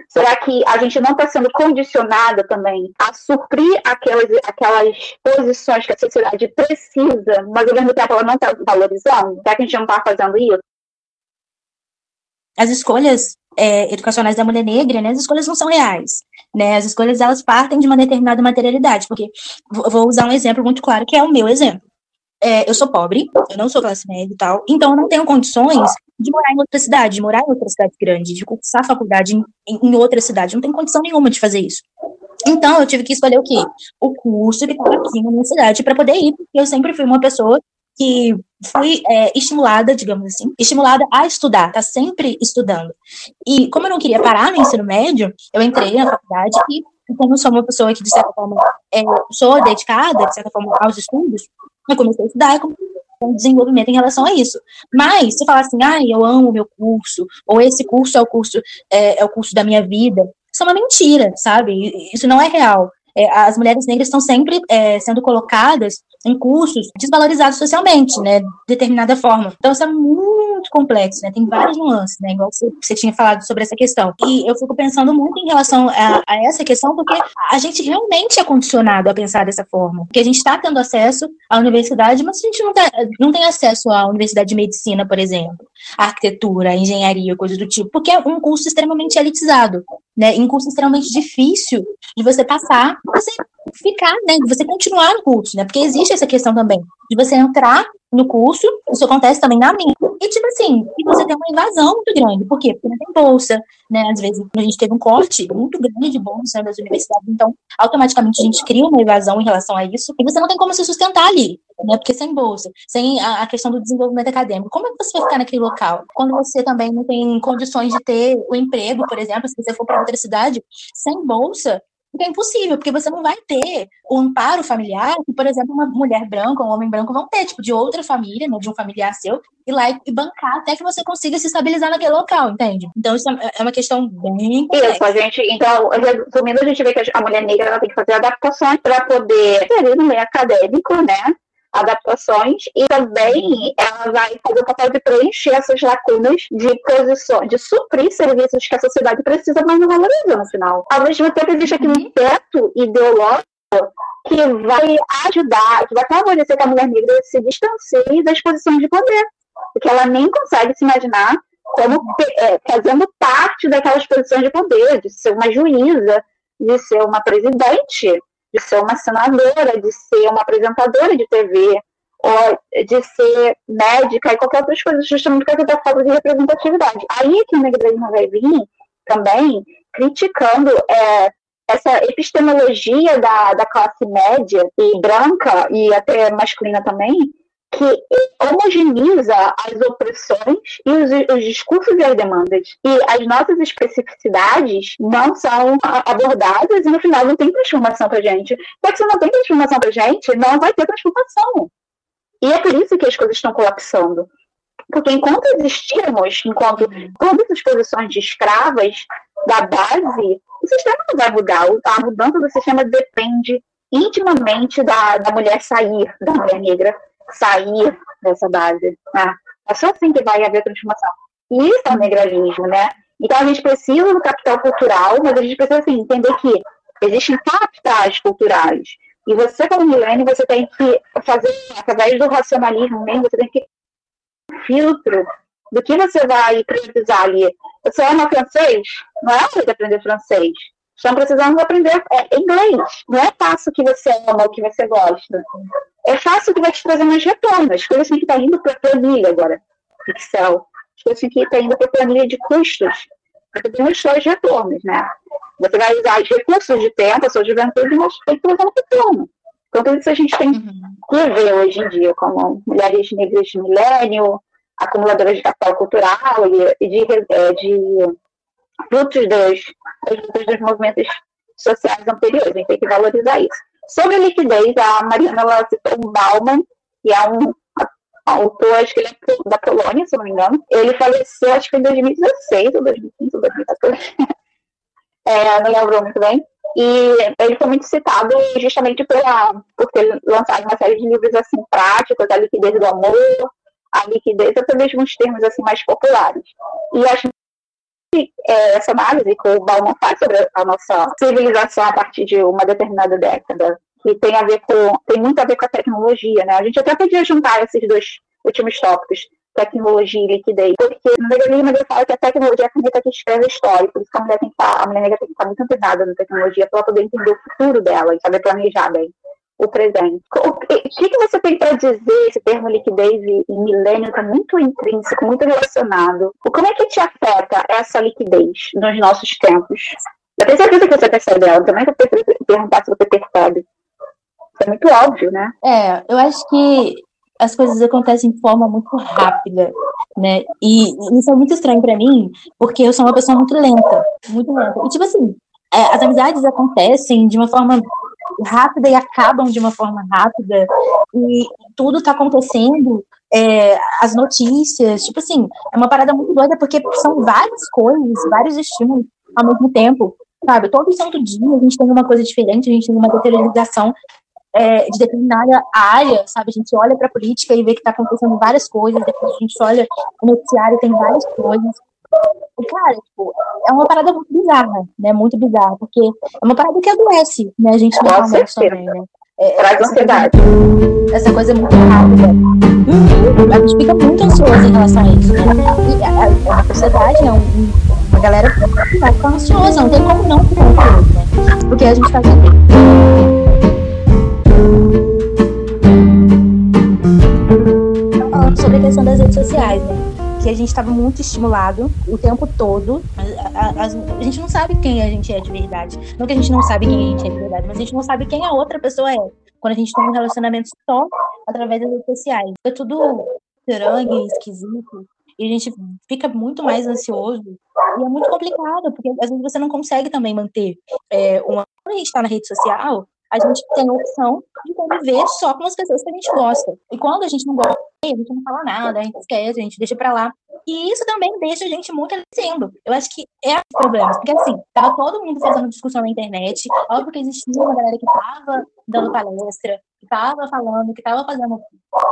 Será que a gente não está sendo condicionada também a suprir aquelas, aquelas posições que a sociedade precisa, mas ao mesmo tempo ela não está valorizando? Será que a gente não está fazendo isso? As escolhas é, educacionais da mulher negra, né, as escolhas não são reais. Né? As escolhas elas partem de uma determinada materialidade, porque vou usar um exemplo muito claro, que é o meu exemplo. É, eu sou pobre, eu não sou classe média e tal, então eu não tenho condições de morar em outra cidade, de morar em outra cidade grande, de cursar faculdade em, em outra cidade, não tenho condição nenhuma de fazer isso. Então eu tive que escolher o quê? O curso que estava aqui na minha cidade para poder ir, porque eu sempre fui uma pessoa que fui é, estimulada, digamos assim, estimulada a estudar, tá sempre estudando. E como eu não queria parar no ensino médio, eu entrei na faculdade e como eu sou uma pessoa que, de certa forma, é, sou dedicada, de certa forma, aos estudos, eu comecei a estudar com um desenvolvimento em relação a isso. Mas, se falar assim, ah, eu amo o meu curso, ou esse curso é o curso, é, é o curso da minha vida, isso é uma mentira, sabe? Isso não é real. É, as mulheres negras estão sempre é, sendo colocadas em cursos desvalorizados socialmente, né, de determinada forma. Então isso é muito complexo, né, tem várias nuances, né, igual você, tinha falado sobre essa questão. E eu fico pensando muito em relação a, a, essa questão, porque a gente realmente é condicionado a pensar dessa forma, porque a gente está tendo acesso à universidade, mas a gente não, tá, não tem acesso à universidade de medicina, por exemplo, arquitetura, engenharia, coisas do tipo, porque é um curso extremamente elitizado, né, um curso extremamente difícil de você passar, você ficar, né, você continuar no curso, né, porque existe essa questão também, de você entrar no curso, isso acontece também na minha, e tipo assim, você tem uma invasão muito grande, por quê? Porque não tem bolsa, né, às vezes a gente teve um corte muito grande de bolsa das universidades, então automaticamente a gente cria uma invasão em relação a isso, e você não tem como se sustentar ali, né, porque sem bolsa, sem a, a questão do desenvolvimento acadêmico, como é que você vai ficar naquele local? Quando você também não tem condições de ter o emprego, por exemplo, se você for para outra cidade, sem bolsa, é impossível, porque você não vai ter o amparo familiar que, por exemplo, uma mulher branca, um homem branco vão ter, tipo, de outra família, né, de um familiar seu, ir lá e bancar até que você consiga se estabilizar naquele local, entende? Então, isso é, é uma questão bem complexa. Isso, a gente, então, resumindo, a gente vê que a mulher negra ela tem que fazer adaptações para poder ter no meio acadêmico, né, adaptações e também ela vai fazer o papel de preencher essas lacunas de posições, de suprir serviços que a sociedade precisa, mas não valoriza no final. Ao mesmo tempo, existe aqui um teto ideológico que vai ajudar, que vai favorecer que a mulher negra se distancie das posições de poder, porque ela nem consegue se imaginar como é, fazendo parte daquelas posições de poder, de ser uma juíza, de ser uma presidente, de ser uma senadora, de ser uma apresentadora de TV, ou de ser médica e qualquer outra coisa, justamente por causa da falta de representatividade. Aí que o negralismo vai vir também criticando é, essa epistemologia da, da classe média e branca, e até masculina também, que homogeneiza as opressões e os, os, discursos e as demandas. E as nossas especificidades não são abordadas e no final não tem transformação para gente. Porque se não tem transformação para gente, não vai ter transformação. E é por isso que as coisas estão colapsando. Porque enquanto existirmos, enquanto todas as posições de escravas da base, o sistema não vai mudar. A mudança do sistema depende intimamente da, da mulher sair, da mulher negra sair dessa base. Né? É só assim que vai haver transformação. E isso é o negralismo, né? Então a gente precisa do capital cultural, mas a gente precisa assim, entender que existem capitais culturais. E você, como milênio, você tem que fazer, através do racionalismo mesmo, você tem que filtro do que você vai precisar ali. Você ama francês? Não é hora de aprender francês. Estão precisando aprender é, inglês. Não é fácil que você ama ou que você gosta. É fácil que vai te trazer mais retorno. As coisas têm que estar indo para a planilha agora, Excel. As coisas têm que estar indo para a planilha de custos, para ter os seus retornos, né? Você vai usar os recursos de tempo, a sua juventude, mas tem que trazer um retorno. Então, tudo isso a gente tem que ver hoje em dia, como mulheres negras de milênio, acumuladoras de capital cultural e, de, é, de frutos dos, dos, dos movimentos sociais anteriores. A gente tem que valorizar isso. Sobre a liquidez, a Mariana ela citou um Bauman, que é um autor, acho que ele é da Polônia, se não me engano. Ele faleceu, acho que em 2016 ou 2015 ou 2014. é, não lembro muito bem. E ele foi muito citado justamente pela, por ter lançado uma série de livros assim práticos, a liquidez do amor, a liquidez, até mesmo uns termos assim mais populares. E acho é, essa análise que o Bauman faz sobre a nossa civilização a partir de uma determinada década, que tem a ver com, tem muito a ver com a tecnologia, né? A gente até podia juntar esses dois últimos tópicos, tecnologia e liquidez, porque no negralismo ele fala que a tecnologia é a caneta que escreve a história, por isso que a mulher tem que estar, a mulher negra tem que estar muito antenada na tecnologia para poder entender o futuro dela e saber planejar bem o presente. O que, que você tem para dizer? Esse termo liquidez e, milênio está muito intrínseco, muito relacionado. Como é que te afeta essa liquidez nos nossos tempos? Eu tenho certeza que você percebe ela, também eu preciso perguntar se você percebe. É muito óbvio, né? É, eu acho que as coisas acontecem de forma muito rápida, né? E isso é muito estranho para mim, porque eu sou uma pessoa muito lenta, muito lenta. E tipo assim, é, as amizades acontecem de uma forma rápida e acabam de uma forma rápida e tudo tá acontecendo é, as notícias, tipo assim, é uma parada muito doida porque são várias coisas, vários estímulos ao mesmo tempo, sabe? Todo santo dia a gente tem uma coisa diferente, a gente tem uma deterioração é, de determinada área, sabe? A gente olha para a política e vê que está acontecendo várias coisas, depois a gente olha o noticiário tem várias coisas. Cara, tipo, é uma parada muito bizarra, né? Muito bizarra, porque é uma parada que adoece, né? A gente normalmente também, né? É, Traz ansiedade. Essa coisa é muito rápida. Uhum. A gente fica muito ansioso em relação a isso. Né? E a, a, é uma sociedade, é um, uma galera que vai ficar ansiosa, não tem como não ficar ansioso, né? Porque a gente faz. Falando sobre a questão das redes sociais, né? Que a gente estava muito estimulado o tempo todo. A, a, a, gente não sabe quem a gente é de verdade. Não que a gente não sabe quem a gente é de verdade, mas a gente não sabe quem a outra pessoa é. Quando a gente tem um relacionamento só através das redes sociais. É tudo estranho, esquisito. E a gente fica muito mais ansioso. E é muito complicado, porque às vezes você não consegue também manter é, uma. Quando a gente está na rede social, a gente tem a opção de conviver só com as pessoas que a gente gosta. E quando a gente não gosta, a gente não fala nada, a gente esquece, a gente deixa pra lá. E isso também deixa a gente muito alecendo. Eu acho que é o problema. Porque assim, tava todo mundo fazendo discussão na internet. Óbvio que existia uma galera que tava dando palestra, que tava falando, que tava fazendo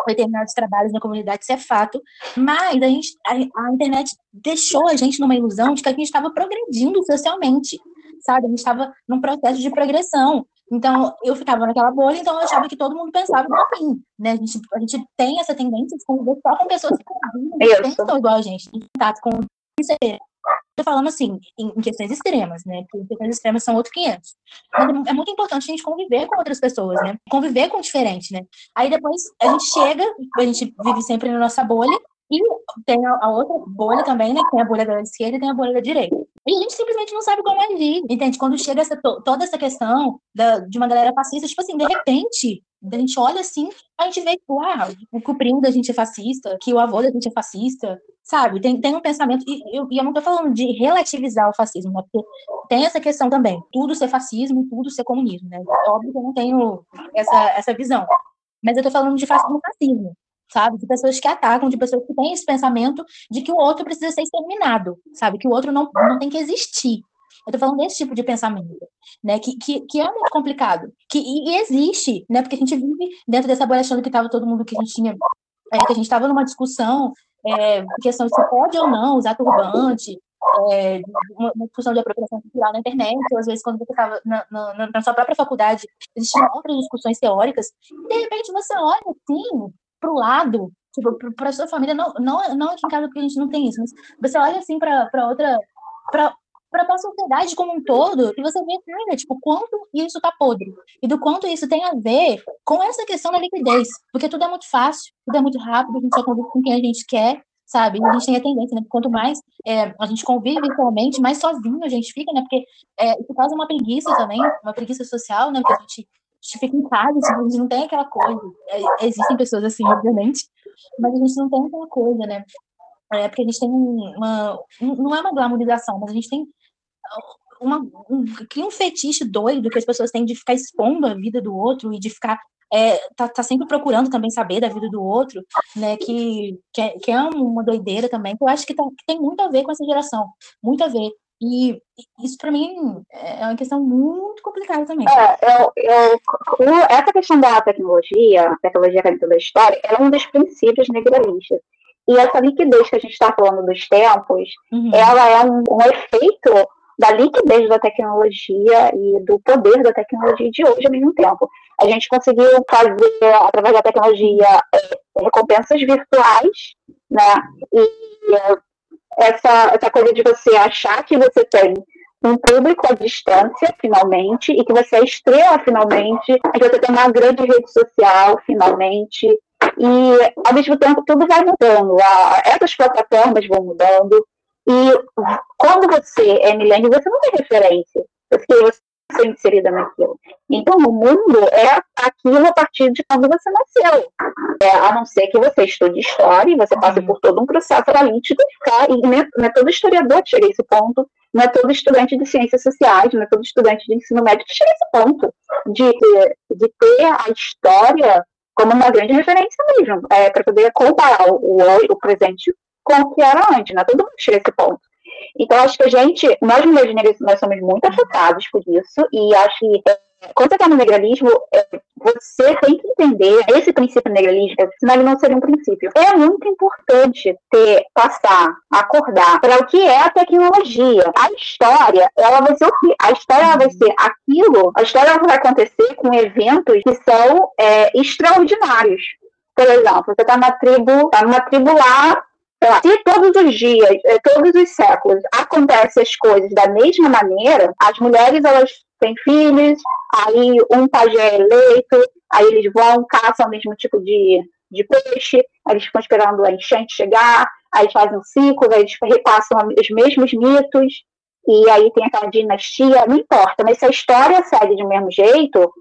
determinados trabalhos na comunidade, isso é fato. Mas a, gente, a, a internet deixou a gente numa ilusão de que a gente estava progredindo socialmente sabe? A gente estava num processo de progressão. Então, eu ficava naquela bolha, então eu achava que todo mundo pensava igual a mim, né? A gente, a gente tem essa tendência de conviver só com pessoas que pensam igual a gente, em contato com Tô falando assim, em, questões extremas, né? Porque questões extremas são outros 500. Mas é, é muito importante a gente conviver com outras pessoas, né? Conviver com o diferente, né? Aí depois a gente chega, a gente vive sempre na nossa bolha, e tem a, a, outra bolha também, né? Tem a bolha da esquerda e tem a bolha da direita. E a gente simplesmente não sabe como agir, entende? Quando chega essa, toda essa questão da, de uma galera fascista, tipo assim, de repente, a gente olha assim, a gente vê, tipo, ah, o primo da gente é fascista, que o avô da gente é fascista, sabe? Tem, tem um pensamento, e eu, e eu não tô falando de relativizar o fascismo, né? Porque tem essa questão também, tudo ser fascismo, tudo ser comunismo, né? Óbvio que eu não tenho essa, essa visão. Mas eu tô falando de fascismo, fascismo sabe? De pessoas que atacam, de pessoas que têm esse pensamento de que o outro precisa ser exterminado, sabe? Que o outro não, não tem que existir. Eu tô falando desse tipo de pensamento, né? Que, que, que é muito complicado. Que, e, existe, né? Porque a gente vive dentro dessa bolha achando que tava todo mundo que a gente tinha. É, que a gente estava numa discussão, é, questão de se pode ou não usar turbante, é, uma, uma, discussão de apropriação cultural na internet, ou às vezes quando você estava na, na, na, sua própria faculdade, existiam outras discussões teóricas, e de repente você olha assim, pro lado, tipo, para sua família, não, não, não aqui em casa porque a gente não tem isso, mas você olha assim para outra, para para a sociedade como um todo, e você vê, cara, tipo, quanto isso tá podre, e do quanto isso tem a ver com essa questão da liquidez, porque tudo é muito fácil, tudo é muito rápido, a gente só convive com quem a gente quer, sabe? A gente tem a tendência, né? Quanto mais é, a gente convive virtualmente, mais sozinho a gente fica, né? Porque é, isso causa uma preguiça também, uma preguiça social, né? Porque a gente gente fica em casa, tipo, a gente não tem aquela coisa. É, existem pessoas assim, obviamente, mas a gente não tem aquela coisa, né? É porque a gente tem uma. Não é uma glamorização, mas a gente tem. Uma, um, cria um fetiche doido que as pessoas têm de ficar expondo a vida do outro e de ficar é, tá, tá, sempre procurando também saber da vida do outro, né? Que, que, é, que é uma doideira também, que eu acho que, tá, que, tem muito a ver com essa geração, muito a ver. E isso para mim é uma questão muito complicada também. É, eu, eu, essa questão da tecnologia, a tecnologia dentro da história, é um dos princípios negralistas. E essa liquidez que a gente está falando dos tempos, uhum. ela é um, um, efeito da liquidez da tecnologia e do poder da tecnologia de hoje ao mesmo tempo. A gente conseguiu fazer, através da tecnologia, é, recompensas virtuais, né? E essa, essa coisa de você achar que você tem um público à distância, finalmente, e que você é estrela, finalmente, que você tem uma grande rede social, finalmente, e ao mesmo tempo tudo vai mudando, a, essas plataformas vão mudando, e quando você é milênio, você não tem referência, porque você ser inserida naquilo. Então, o mundo é aquilo a partir de quando você nasceu. É, a não ser que você estude história e você passe por todo um processo analítico e não é, não é todo historiador que chega a esse ponto, não é todo estudante de ciências sociais, não é todo estudante de ensino médio que chega a esse ponto de, de ter a história como uma grande referência mesmo, é, para poder comparar o, o, o presente com o que era antes, não é todo mundo chega a esse ponto. Então, acho que a gente, nós mulheres negras, nós somos muito afetados por isso, e acho que é, quando você está no negralismo, é, você tem que entender esse princípio negralista, senão ele não seria um princípio. É muito importante ter, passar, acordar para o que é a tecnologia. A história, ela vai ser o que? A história vai ser aquilo, a história vai acontecer com eventos que são é, extraordinários. Por exemplo, você está na tribo, tá numa tribo lá se todos os dias, eh, todos os séculos, acontecem as coisas da mesma maneira, as mulheres elas têm filhos, aí um pajé é eleito, aí eles vão, caçam o mesmo tipo de, de peixe, aí eles ficam esperando a enchente chegar, aí fazem um ciclo, aí eles repassam os mesmos mitos, e aí tem aquela dinastia, não importa, mas se a história segue do mesmo jeito,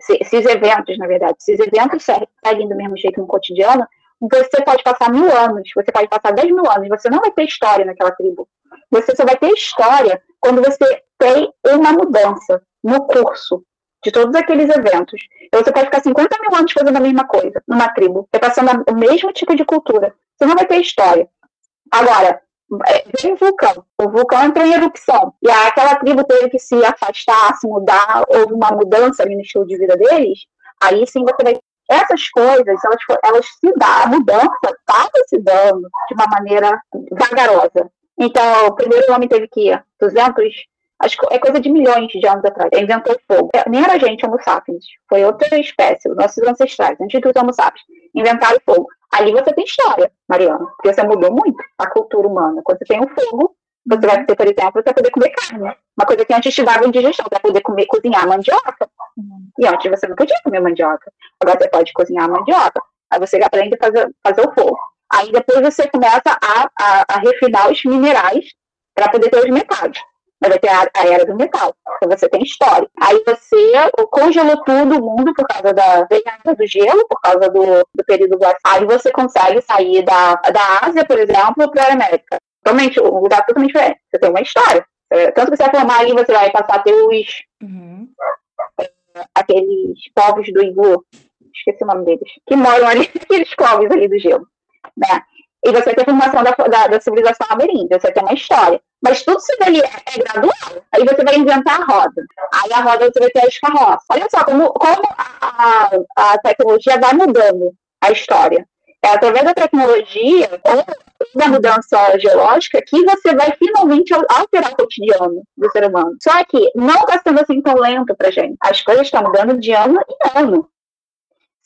se, esses eventos, na verdade, se os eventos seguem do mesmo jeito no cotidiano, você pode passar mil anos, você pode passar dez mil anos, você não vai ter história naquela tribo. Você só vai ter história quando você tem uma mudança no curso de todos aqueles eventos. Então, você pode ficar 50 mil anos fazendo a mesma coisa numa tribo, passando o mesmo tipo de cultura. Você não vai ter história. Agora, é, vem o vulcão. O vulcão entrou em erupção. E aquela tribo teve que se afastar, se mudar, houve uma mudança ali no estilo de vida deles. Aí sim você vai essas coisas, elas, elas se dão, a mudança estava se dando de uma maneira vagarosa. Então, o primeiro homem teve que 200, acho que é coisa de milhões de anos atrás, inventou fogo. É, nem era gente, Homo sapiens, foi outra espécie, os nossos ancestrais, antes dos Homo sapiens, inventaram fogo. Ali você tem história, Mariana, porque você mudou muito a cultura humana. Quando você tem o fogo, Você vai ter, por exemplo, para poder comer carne. Uma coisa que antes te dava indigestão, para poder comer, cozinhar mandioca. Uhum. E antes você não podia comer mandioca. Agora você pode cozinhar mandioca. Aí você aprende a fazer, fazer o fogo. Aí depois você começa a, a, a refinar os minerais para poder ter os metais. Vai ter a, a, era do metal. Então você tem história. Aí você congelou tudo o mundo por causa da pegada do gelo, por causa do, do período glacial. Aí você consegue sair da, da Ásia, por exemplo, para a América. Totalmente, um lugar totalmente diferente. Você tem uma história. É, tanto que você vai formar ali, você vai passar a ter os. Uhum. É, aqueles povos do Iglu. Esqueci o nome deles. Que moram ali, [laughs] aqueles povos ali do gelo né? E você vai ter a formação da, da, da civilização ameríndia, você tem uma história. Mas tudo isso daí é, é, gradual. Aí você vai inventar a roda. Aí a roda você vai ter as carroças. Olha só como, como a, a tecnologia vai mudando a história. É através da tecnologia, ou da mudança geológica, que você vai finalmente alterar o cotidiano do ser humano. Só que não está sendo assim tão lento para gente. As coisas estão mudando de ano em ano.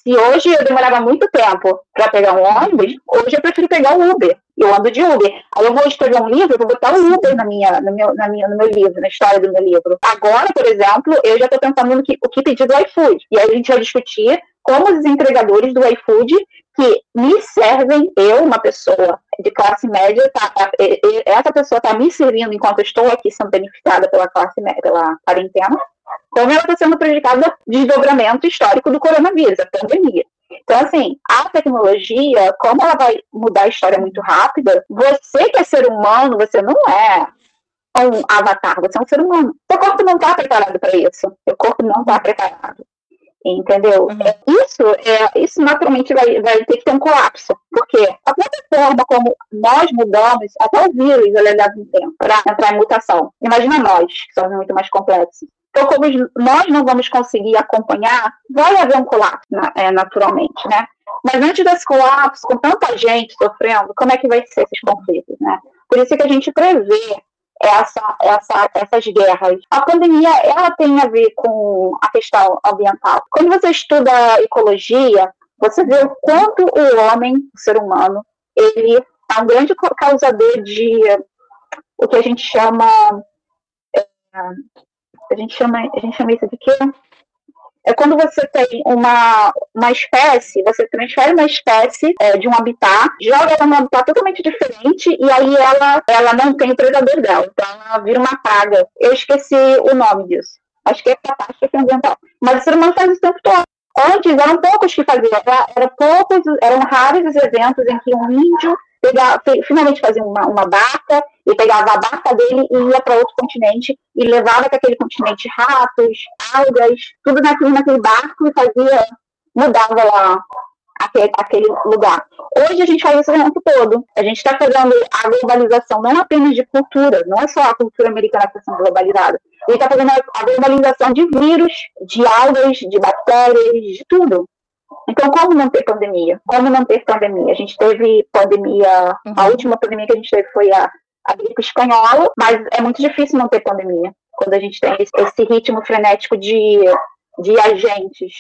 Se hoje eu demorava muito tempo para pegar um ônibus, hoje eu prefiro pegar o Uber. Eu ando de Uber. Aí eu vou escrever um livro, eu vou botar o Uber na minha, no, meu, na minha, no meu livro, na história do meu livro. Agora, por exemplo, eu já estou pensando no que, o que pedir do iFood. E aí a gente vai discutir como os entregadores do iFood que me servem, eu, uma pessoa de classe média, tá, essa pessoa está me servindo enquanto eu estou aqui sendo beneficiada pela classe média, pela quarentena, como ela está sendo prejudicada do desdobramento histórico do coronavírus, a pandemia. Então, assim, a tecnologia, como ela vai mudar a história muito rápida, você que é ser humano, você não é um avatar, você é um ser humano. Seu corpo não está preparado para isso. Seu corpo não está preparado. Entendeu? Uhum. É, isso, é, isso naturalmente vai, vai ter que ter um colapso. Porque a plataforma como nós mudamos, até o vírus ele leva um tempo para entrar em mutação. Imagina nós, que somos muito mais complexos. Então, como nós não vamos conseguir acompanhar, vai haver um colapso, é, naturalmente, né? Mas antes desse colapso, com tanta gente sofrendo, como é que vai ser esses conflitos, né? Por isso que a gente prevê essa, essa, essas guerras. A pandemia, ela tem a ver com a questão ambiental. Quando você estuda ecologia, você vê o quanto o homem, o ser humano, ele é um grande causador de o que a gente chama é, a gente chama, a gente chama isso de quê? É quando você tem uma, uma espécie, você transfere uma espécie é, de um habitat, joga ela num habitat totalmente diferente e aí ela, ela não tem o predador dela. Então ela vira uma praga. Eu esqueci o nome disso. Acho que é catástrofe ambiental. Mas o ser humano faz isso o tempo todo. Antes eram poucos que faziam, era, era poucos, eram raros os eventos em que um índio pegar, finalmente fazia uma, uma barca, e pegava a barca dele e ia para outro continente, e levava para aquele continente ratos, algas, tudo naquele, naquele barco e fazia, mudava lá aquele, aquele lugar. Hoje a gente faz isso o tempo todo. A gente está fazendo a globalização não apenas de cultura, não é só a cultura americana que está sendo globalizada. Gente está fazendo a globalização de vírus, de algas, de bactérias, de tudo. Então, como não ter pandemia? Como não ter pandemia? A gente teve pandemia, uhum. a última pandemia que a gente teve foi a, a gripe espanhola, mas é muito difícil não ter pandemia quando a gente tem esse, esse ritmo frenético de, de agentes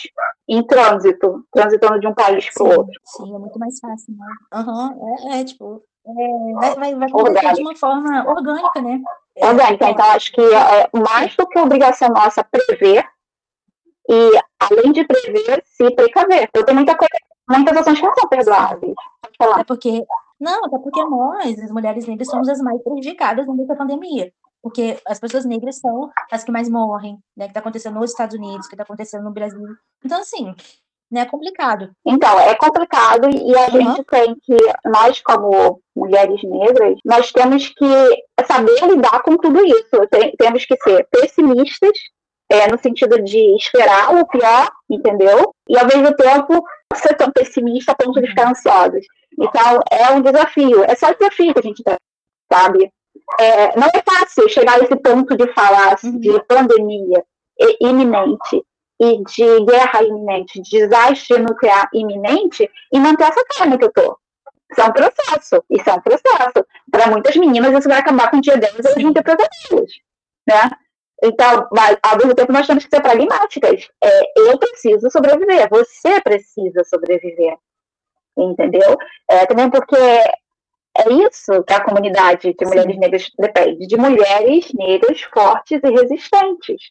em trânsito, transitando de um país para o outro. Sim, é muito mais fácil, né? Uhum, é, é tipo, é, vai, vai, vai acontecer de uma forma orgânica, né? Orgânica, então acho que é mais do que obrigação nossa prever, e, além de prever, se precaver. Eu tenho muita coisa, muitas ações que não são perdoáveis. É porque, não, até porque nós, as mulheres negras, somos as mais prejudicadas nessa pandemia. Porque as pessoas negras são as que mais morrem, né? Que está acontecendo nos Estados Unidos, que está acontecendo no Brasil. Então, assim, né, é complicado. Então, é complicado e a uhum. gente tem que, nós como mulheres negras, nós temos que saber lidar com tudo isso. Tem, temos que ser pessimistas é, no sentido de esperar o pior, entendeu? E ao mesmo tempo ser tão pessimista a ponto de ficar ansiosos. Então é um desafio, é só desafio que a gente tem, sabe? É, não é fácil chegar a esse ponto de falar uhum. de pandemia iminente e de guerra iminente, de desastre nuclear iminente e manter essa calma que eu tô. Isso é um processo, isso é um processo. Para muitas meninas, isso vai acabar com o dia delas, elas vão ter pesadelos, né? Então, mas, ao mesmo tempo, nós temos que ser pragmáticas. É, eu preciso sobreviver, você precisa sobreviver. Entendeu? É, também porque é isso que a comunidade de mulheres Sim. negras depende, de mulheres negras fortes e resistentes.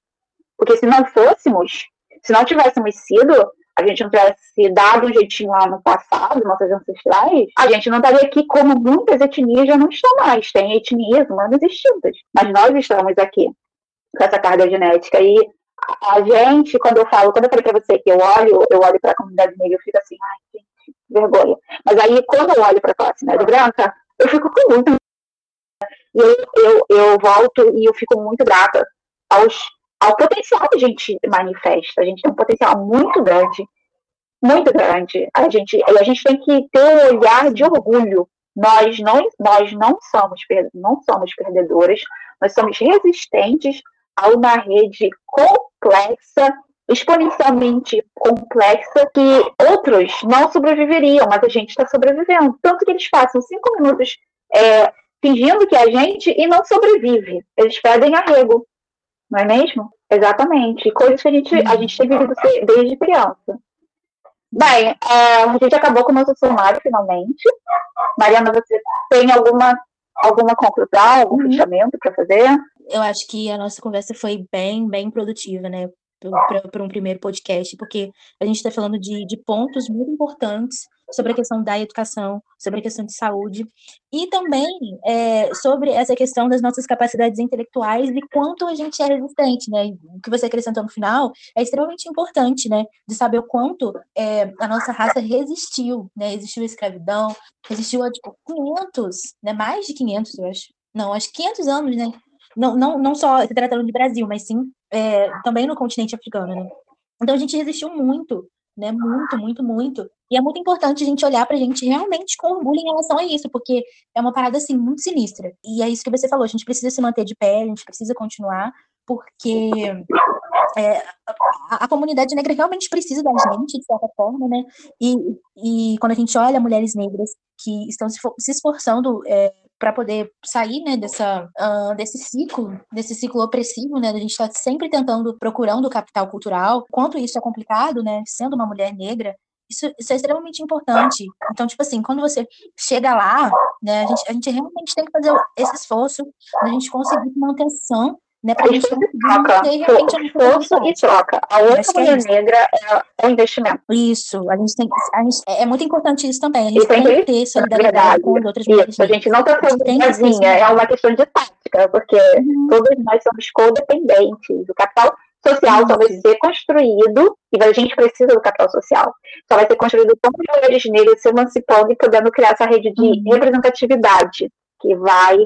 Porque se não fôssemos, se não tivéssemos sido, a gente não tivesse dado um jeitinho lá no passado, nossas ancestrais, a gente não estaria aqui como muitas etnias já não estão mais. Tem etnias humanas extintas. Mas nós estamos aqui com essa carga genética. E a gente, quando eu falo, quando eu falei para você que eu olho, eu olho para a comunidade negra, eu fico assim, ai, gente, vergonha. Mas aí, quando eu olho para a classe média branca, eu fico com muito. E eu, eu, eu volto e eu fico muito grata aos, ao potencial que a gente manifesta. A gente tem um potencial muito grande, muito grande. A gente, a gente tem que ter um olhar de orgulho. Nós não, nós não somos não somos perdedoras, nós somos resistentes a uma rede complexa, exponencialmente complexa, que outros não sobreviveriam, mas a gente está sobrevivendo. Tanto que eles passam cinco minutos é, fingindo que é a gente e não sobrevive. Eles pedem arrego, não é mesmo? Exatamente. Coisas que a gente, a gente tem vivido desde criança. Bem, é, a gente acabou com o nosso sumário finalmente. Mariana, você tem alguma, alguma conclusão, algum uhum. fechamento para fazer? Eu acho que a nossa conversa foi bem, bem produtiva, né? Para um primeiro podcast, porque a gente está falando de, de pontos muito importantes sobre a questão da educação, sobre a questão de saúde, e também é, sobre essa questão das nossas capacidades intelectuais e quanto a gente é resistente, né? O que você acrescentou no final é extremamente importante, né? De saber o quanto é, a nossa raça resistiu, né? Existiu a escravidão, resistiu a, tipo, 500, né? Mais de 500, eu acho. Não, acho que 500 anos, né? Não, não, não só se tratando de Brasil, mas sim é, também no continente africano, né? Então a gente resistiu muito, né? Muito, muito, muito. E é muito importante a gente olhar pra gente realmente com orgulho em relação a isso, porque é uma parada, assim, muito sinistra. E é isso que você falou, a gente precisa se manter de pé, a gente precisa continuar, porque é, a, a, comunidade negra realmente precisa da gente, de certa forma, né? E, e quando a gente olha mulheres negras que estão se, se esforçando é, para poder sair né, dessa, uh, desse ciclo, desse ciclo opressivo, né? A gente está sempre tentando, procurando capital cultural. Quanto isso é complicado, né? Sendo uma mulher negra, isso, isso, é extremamente importante. Então, tipo assim, quando você chega lá, né, a gente, a gente realmente tem que fazer esse esforço a gente conseguir manutenção né, pra gente troca. Esforço e troca. A outra é mulher é negra é, um investimento. Isso, a gente tem a gente, é, é muito importante isso também. A gente tem, tem que ter solidariedade com outras mulheres. Isso, a gente não está sozinha, é uma questão de tática, porque uhum. todos nós somos codependentes. O capital social só vai ser construído, e a gente precisa do capital social, só vai ser construído quando as mulheres negras se emancipando e podendo criar essa rede de uhum. representatividade que vai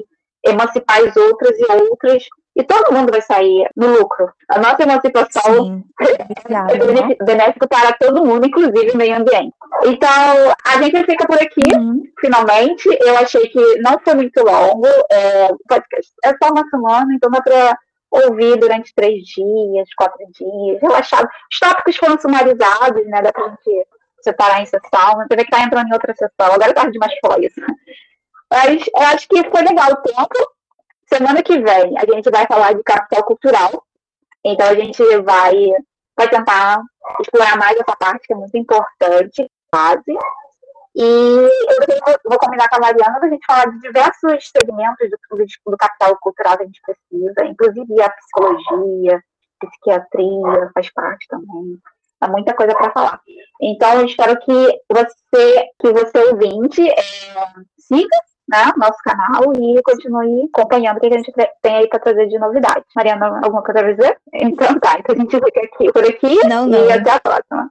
emancipar as outras e outras e todo mundo vai sair no lucro. A nossa emancipação Sim, é benéfico para todo mundo, inclusive o meio ambiente. Então, a gente fica por aqui, uhum. finalmente. Eu achei que não foi muito longo. É, é só uma semana, então dá para ouvir durante três dias, quatro dias, relaxado. Os tópicos foram sumarizados, né? Dá pra gente separar em sessão. Você vê que tá entrando em outra sessão. Agora é tarde demais pra isso. Mas eu acho que foi legal o tempo. Semana que vem a gente vai falar de capital cultural. Então a gente vai, vai tentar explorar mais essa parte que é muito importante, quase. E eu vou combinar com a Mariana para a gente falar de diversos segmentos do, do, capital cultural que a gente precisa, inclusive a psicologia, psiquiatria faz parte também. Há muita coisa para falar. Então, eu espero que você, que você ouvinte, é, siga né, nosso canal e continue acompanhando o que a gente tem aí para trazer de novidades. Mariana, alguma coisa a dizer? Então tá, então a gente fica aqui por aqui não, não. e até a próxima.